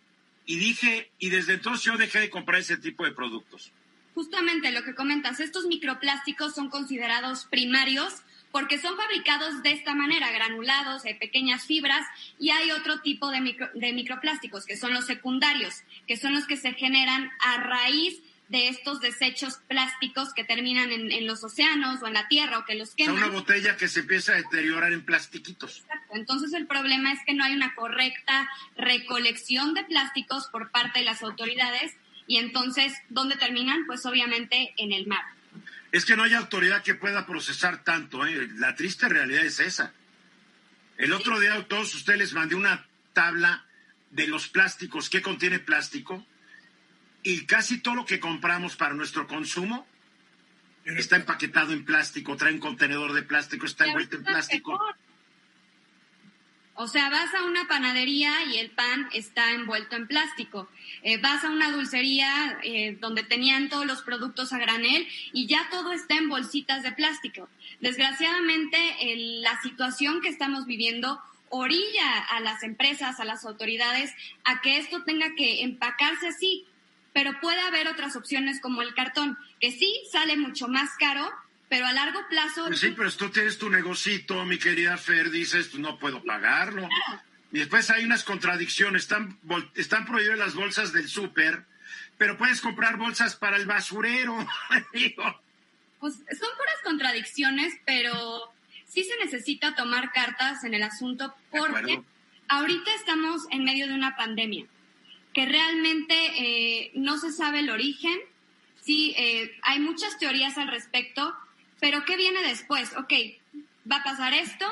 Y dije, y desde entonces yo dejé de comprar ese tipo de productos. Justamente lo que comentas, estos microplásticos son considerados primarios porque son fabricados de esta manera, granulados, hay pequeñas fibras y hay otro tipo de, microplásticos, que son los secundarios, que son los que se generan a raíz de estos desechos plásticos que terminan en, los océanos o en la tierra o que los queman. Es una botella que se empieza a deteriorar en plastiquitos. Exacto. Entonces el problema es que no hay una correcta recolección de plásticos por parte de las autoridades y entonces, ¿dónde terminan? Pues obviamente en el mar es que no hay autoridad que pueda procesar tanto. ¿eh? La triste realidad es esa. El otro día a todos ustedes les mandé una tabla de los plásticos, qué contiene plástico, y casi todo lo que compramos para nuestro consumo está empaquetado en plástico, trae un contenedor de plástico, está envuelto en plástico. O sea, vas a una panadería y el pan está envuelto en plástico. Eh, vas a una dulcería eh, donde tenían todos los productos a granel y ya todo está en bolsitas de plástico. Desgraciadamente, la situación que estamos viviendo orilla a las empresas, a las autoridades, a que esto tenga que empacarse así. Pero puede haber otras opciones como el cartón, que sí sale mucho más caro, pero a largo plazo... Pues sí, pero tú tienes tu negocito, mi querida Fer, dices, pues no puedo pagarlo. Y después hay unas contradicciones, están, están prohibidas las bolsas del súper, pero puedes comprar bolsas para el basurero. pues son puras contradicciones, pero sí se necesita tomar cartas en el asunto porque ahorita estamos en medio de una pandemia que realmente eh, no se sabe el origen. Sí, eh, hay muchas teorías al respecto, pero ¿qué viene después? Ok, va a pasar esto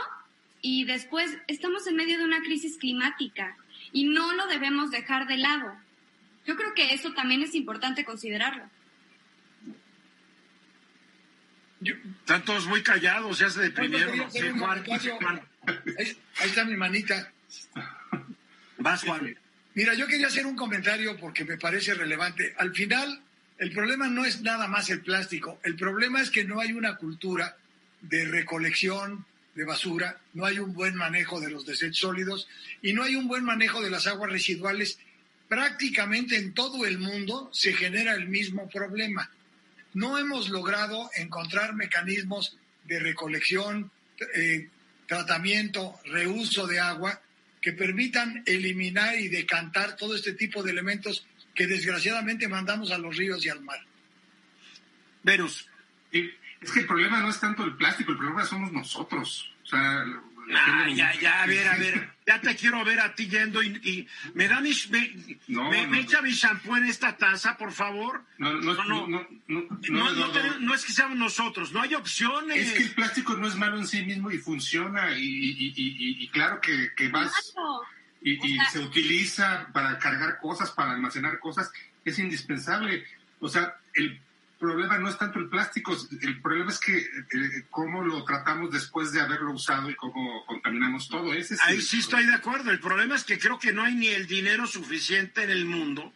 y después estamos en medio de una crisis climática y no lo debemos dejar de lado. Yo creo que eso también es importante considerarlo. Están todos muy callados, ya se deprimieron. Ahí, está mi manita. Vas, Juan. Mira, yo quería hacer un comentario porque me parece relevante. Al final, el problema no es nada más el plástico, el problema es que no hay una cultura de recolección de basura, no hay un buen manejo de los desechos sólidos y no hay un buen manejo de las aguas residuales. Prácticamente en todo el mundo se genera el mismo problema. No hemos logrado encontrar mecanismos de recolección, eh, tratamiento, reuso de agua que permitan eliminar y decantar todo este tipo de elementos que desgraciadamente mandamos a los ríos y al mar. Verus. Es que el problema no es tanto el plástico, el problema somos nosotros. O sea, ah, ya, ya, a ver, a ver, ya te quiero ver a ti yendo y, me da mi, me, me, echa mi shampoo en esta taza, por favor. No, no, no, no, no, no, es que seamos nosotros, no hay opciones. Es que el plástico no es malo en sí mismo y funciona y, y, y, y claro que, que vas y, se utiliza para cargar cosas, para almacenar cosas, es indispensable. O sea, el problema no es tanto el plástico, el problema es que eh, cómo lo tratamos después de haberlo usado y cómo contaminamos todo. Ese Ahí sí estoy de acuerdo. El problema es que creo que no hay ni el dinero suficiente en el mundo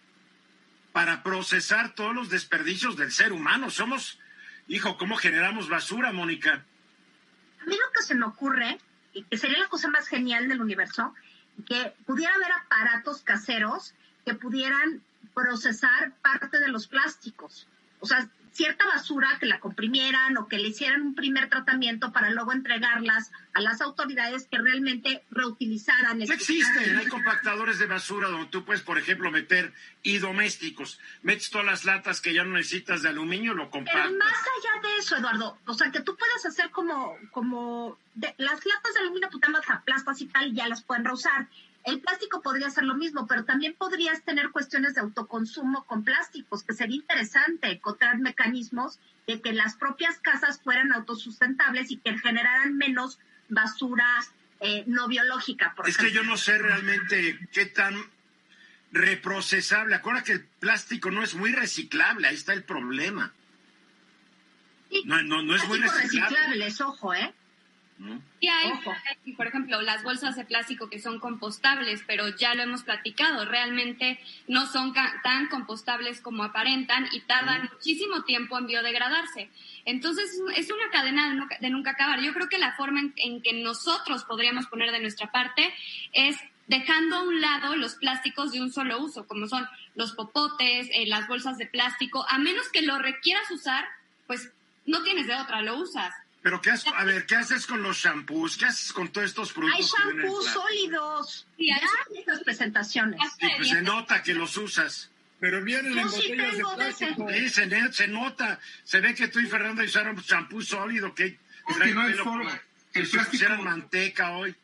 para procesar todos los desperdicios del ser humano. Somos, hijo, ¿cómo generamos basura, Mónica? A mí lo que se me ocurre, y que sería la cosa más genial del universo, que pudiera haber aparatos caseros que pudieran procesar parte de los plásticos. O sea, cierta basura que la comprimieran o que le hicieran un primer tratamiento para luego entregarlas a las autoridades que realmente reutilizaran. No existen, hay compactadores de basura donde tú puedes, por ejemplo, meter y domésticos. Metes todas las latas que ya no necesitas de aluminio, lo compactas. Pero más allá de eso, Eduardo, o sea, que tú puedes hacer como, como las latas de aluminio, tú te las aplastas y tal, y ya las pueden reusar. El plástico podría ser lo mismo, pero también podrías tener cuestiones de autoconsumo con plásticos, que sería interesante encontrar mecanismos de que las propias casas fueran autosustentables y que generaran menos basura eh, no biológica. Por es que yo no sé realmente qué tan reprocesable. Acuérdate que el plástico no es muy reciclable, ahí está el problema. no, no, no es muy reciclable. reciclables, ojo, ¿eh? Y hay, por ejemplo, las bolsas de plástico que son compostables, pero ya lo hemos platicado, realmente no son tan compostables como aparentan y tardan muchísimo tiempo en biodegradarse. Entonces es una cadena de nunca, acabar. Yo creo que la forma en, que nosotros podríamos poner de nuestra parte es dejando a un lado los plásticos de un solo uso, como son los popotes, eh, las bolsas de plástico, a menos que lo requieras usar, pues no tienes de otra, lo usas. Pero qué haces, a ver, ¿qué haces con los shampoos? ¿Qué haces con todos estos productos? Hay shampoos sólidos. Sí, hay estas presentaciones. Sí, pues se nota que los usas. Pero vienen en botellas de plástico. Sí, se, se, nota. Se ve que tú y Fernando usaron shampoo sólido. Que, que no hay forma. El plástico... manteca hoy.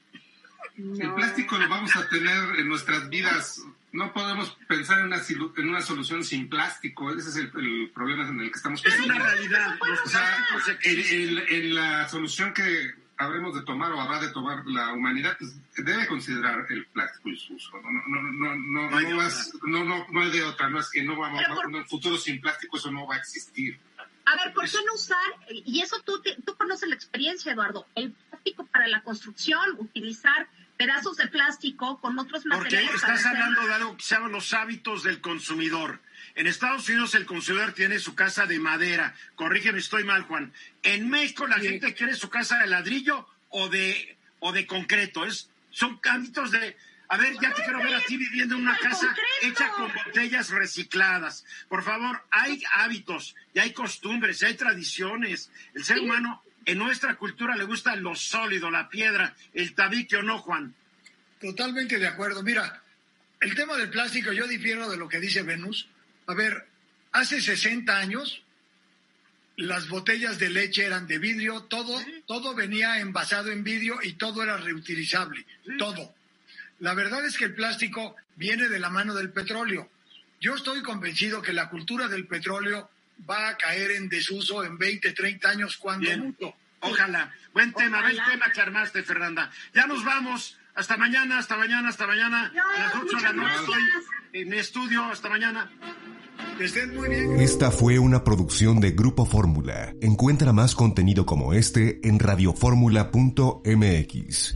El plástico lo vamos a tener en nuestras vidas no podemos pensar en una, en una solución sin plástico. Ese es el, problema en el que estamos pensando. Es una realidad. O sea, en, la solución que habremos de tomar o habrá de tomar la humanidad, pues, debe considerar el plástico y su uso. No, no, no, no, no, hay no, no, no, hay de otra. No es que no vamos, en un futuro sin plástico eso no va a existir. A ver, ¿por qué no usar? Y eso tú, tú conoces la experiencia, Eduardo. El plástico para la construcción, utilizar pedazos de plástico con otros materiales. Porque estás hablando de algo que se llama los hábitos del consumidor. En Estados Unidos el consumidor tiene su casa de madera. Corrígeme, estoy mal, Juan. En México la gente quiere su casa de ladrillo o de, o de concreto. Es, son hábitos de... A ver, ya te quiero ver a ti viviendo en una casa hecha con botellas recicladas. Por favor, hay hábitos y hay costumbres y hay tradiciones. El ser humano en nuestra cultura le gusta lo sólido, la piedra, el tabique o no, Juan. Totalmente de acuerdo. Mira, el tema del plástico, yo difiero de lo que dice Venus. A ver, hace 60 años las botellas de leche eran de vidrio, todo, todo venía envasado en vidrio y todo era reutilizable, todo. La verdad es que el plástico viene de la mano del petróleo. Yo estoy convencido que la cultura del petróleo va a caer en desuso en 20, 30 años cuando mucho. Ojalá. Buen tema, buen tema que armaste, Fernanda. Ya nos vamos. Hasta mañana, hasta mañana, hasta mañana. a las 8 de la noche en mi estudio. Hasta mañana. Que estén muy bien. Esta fue una producción de Grupo Fórmula. Encuentra más contenido como este en radioformula.mx.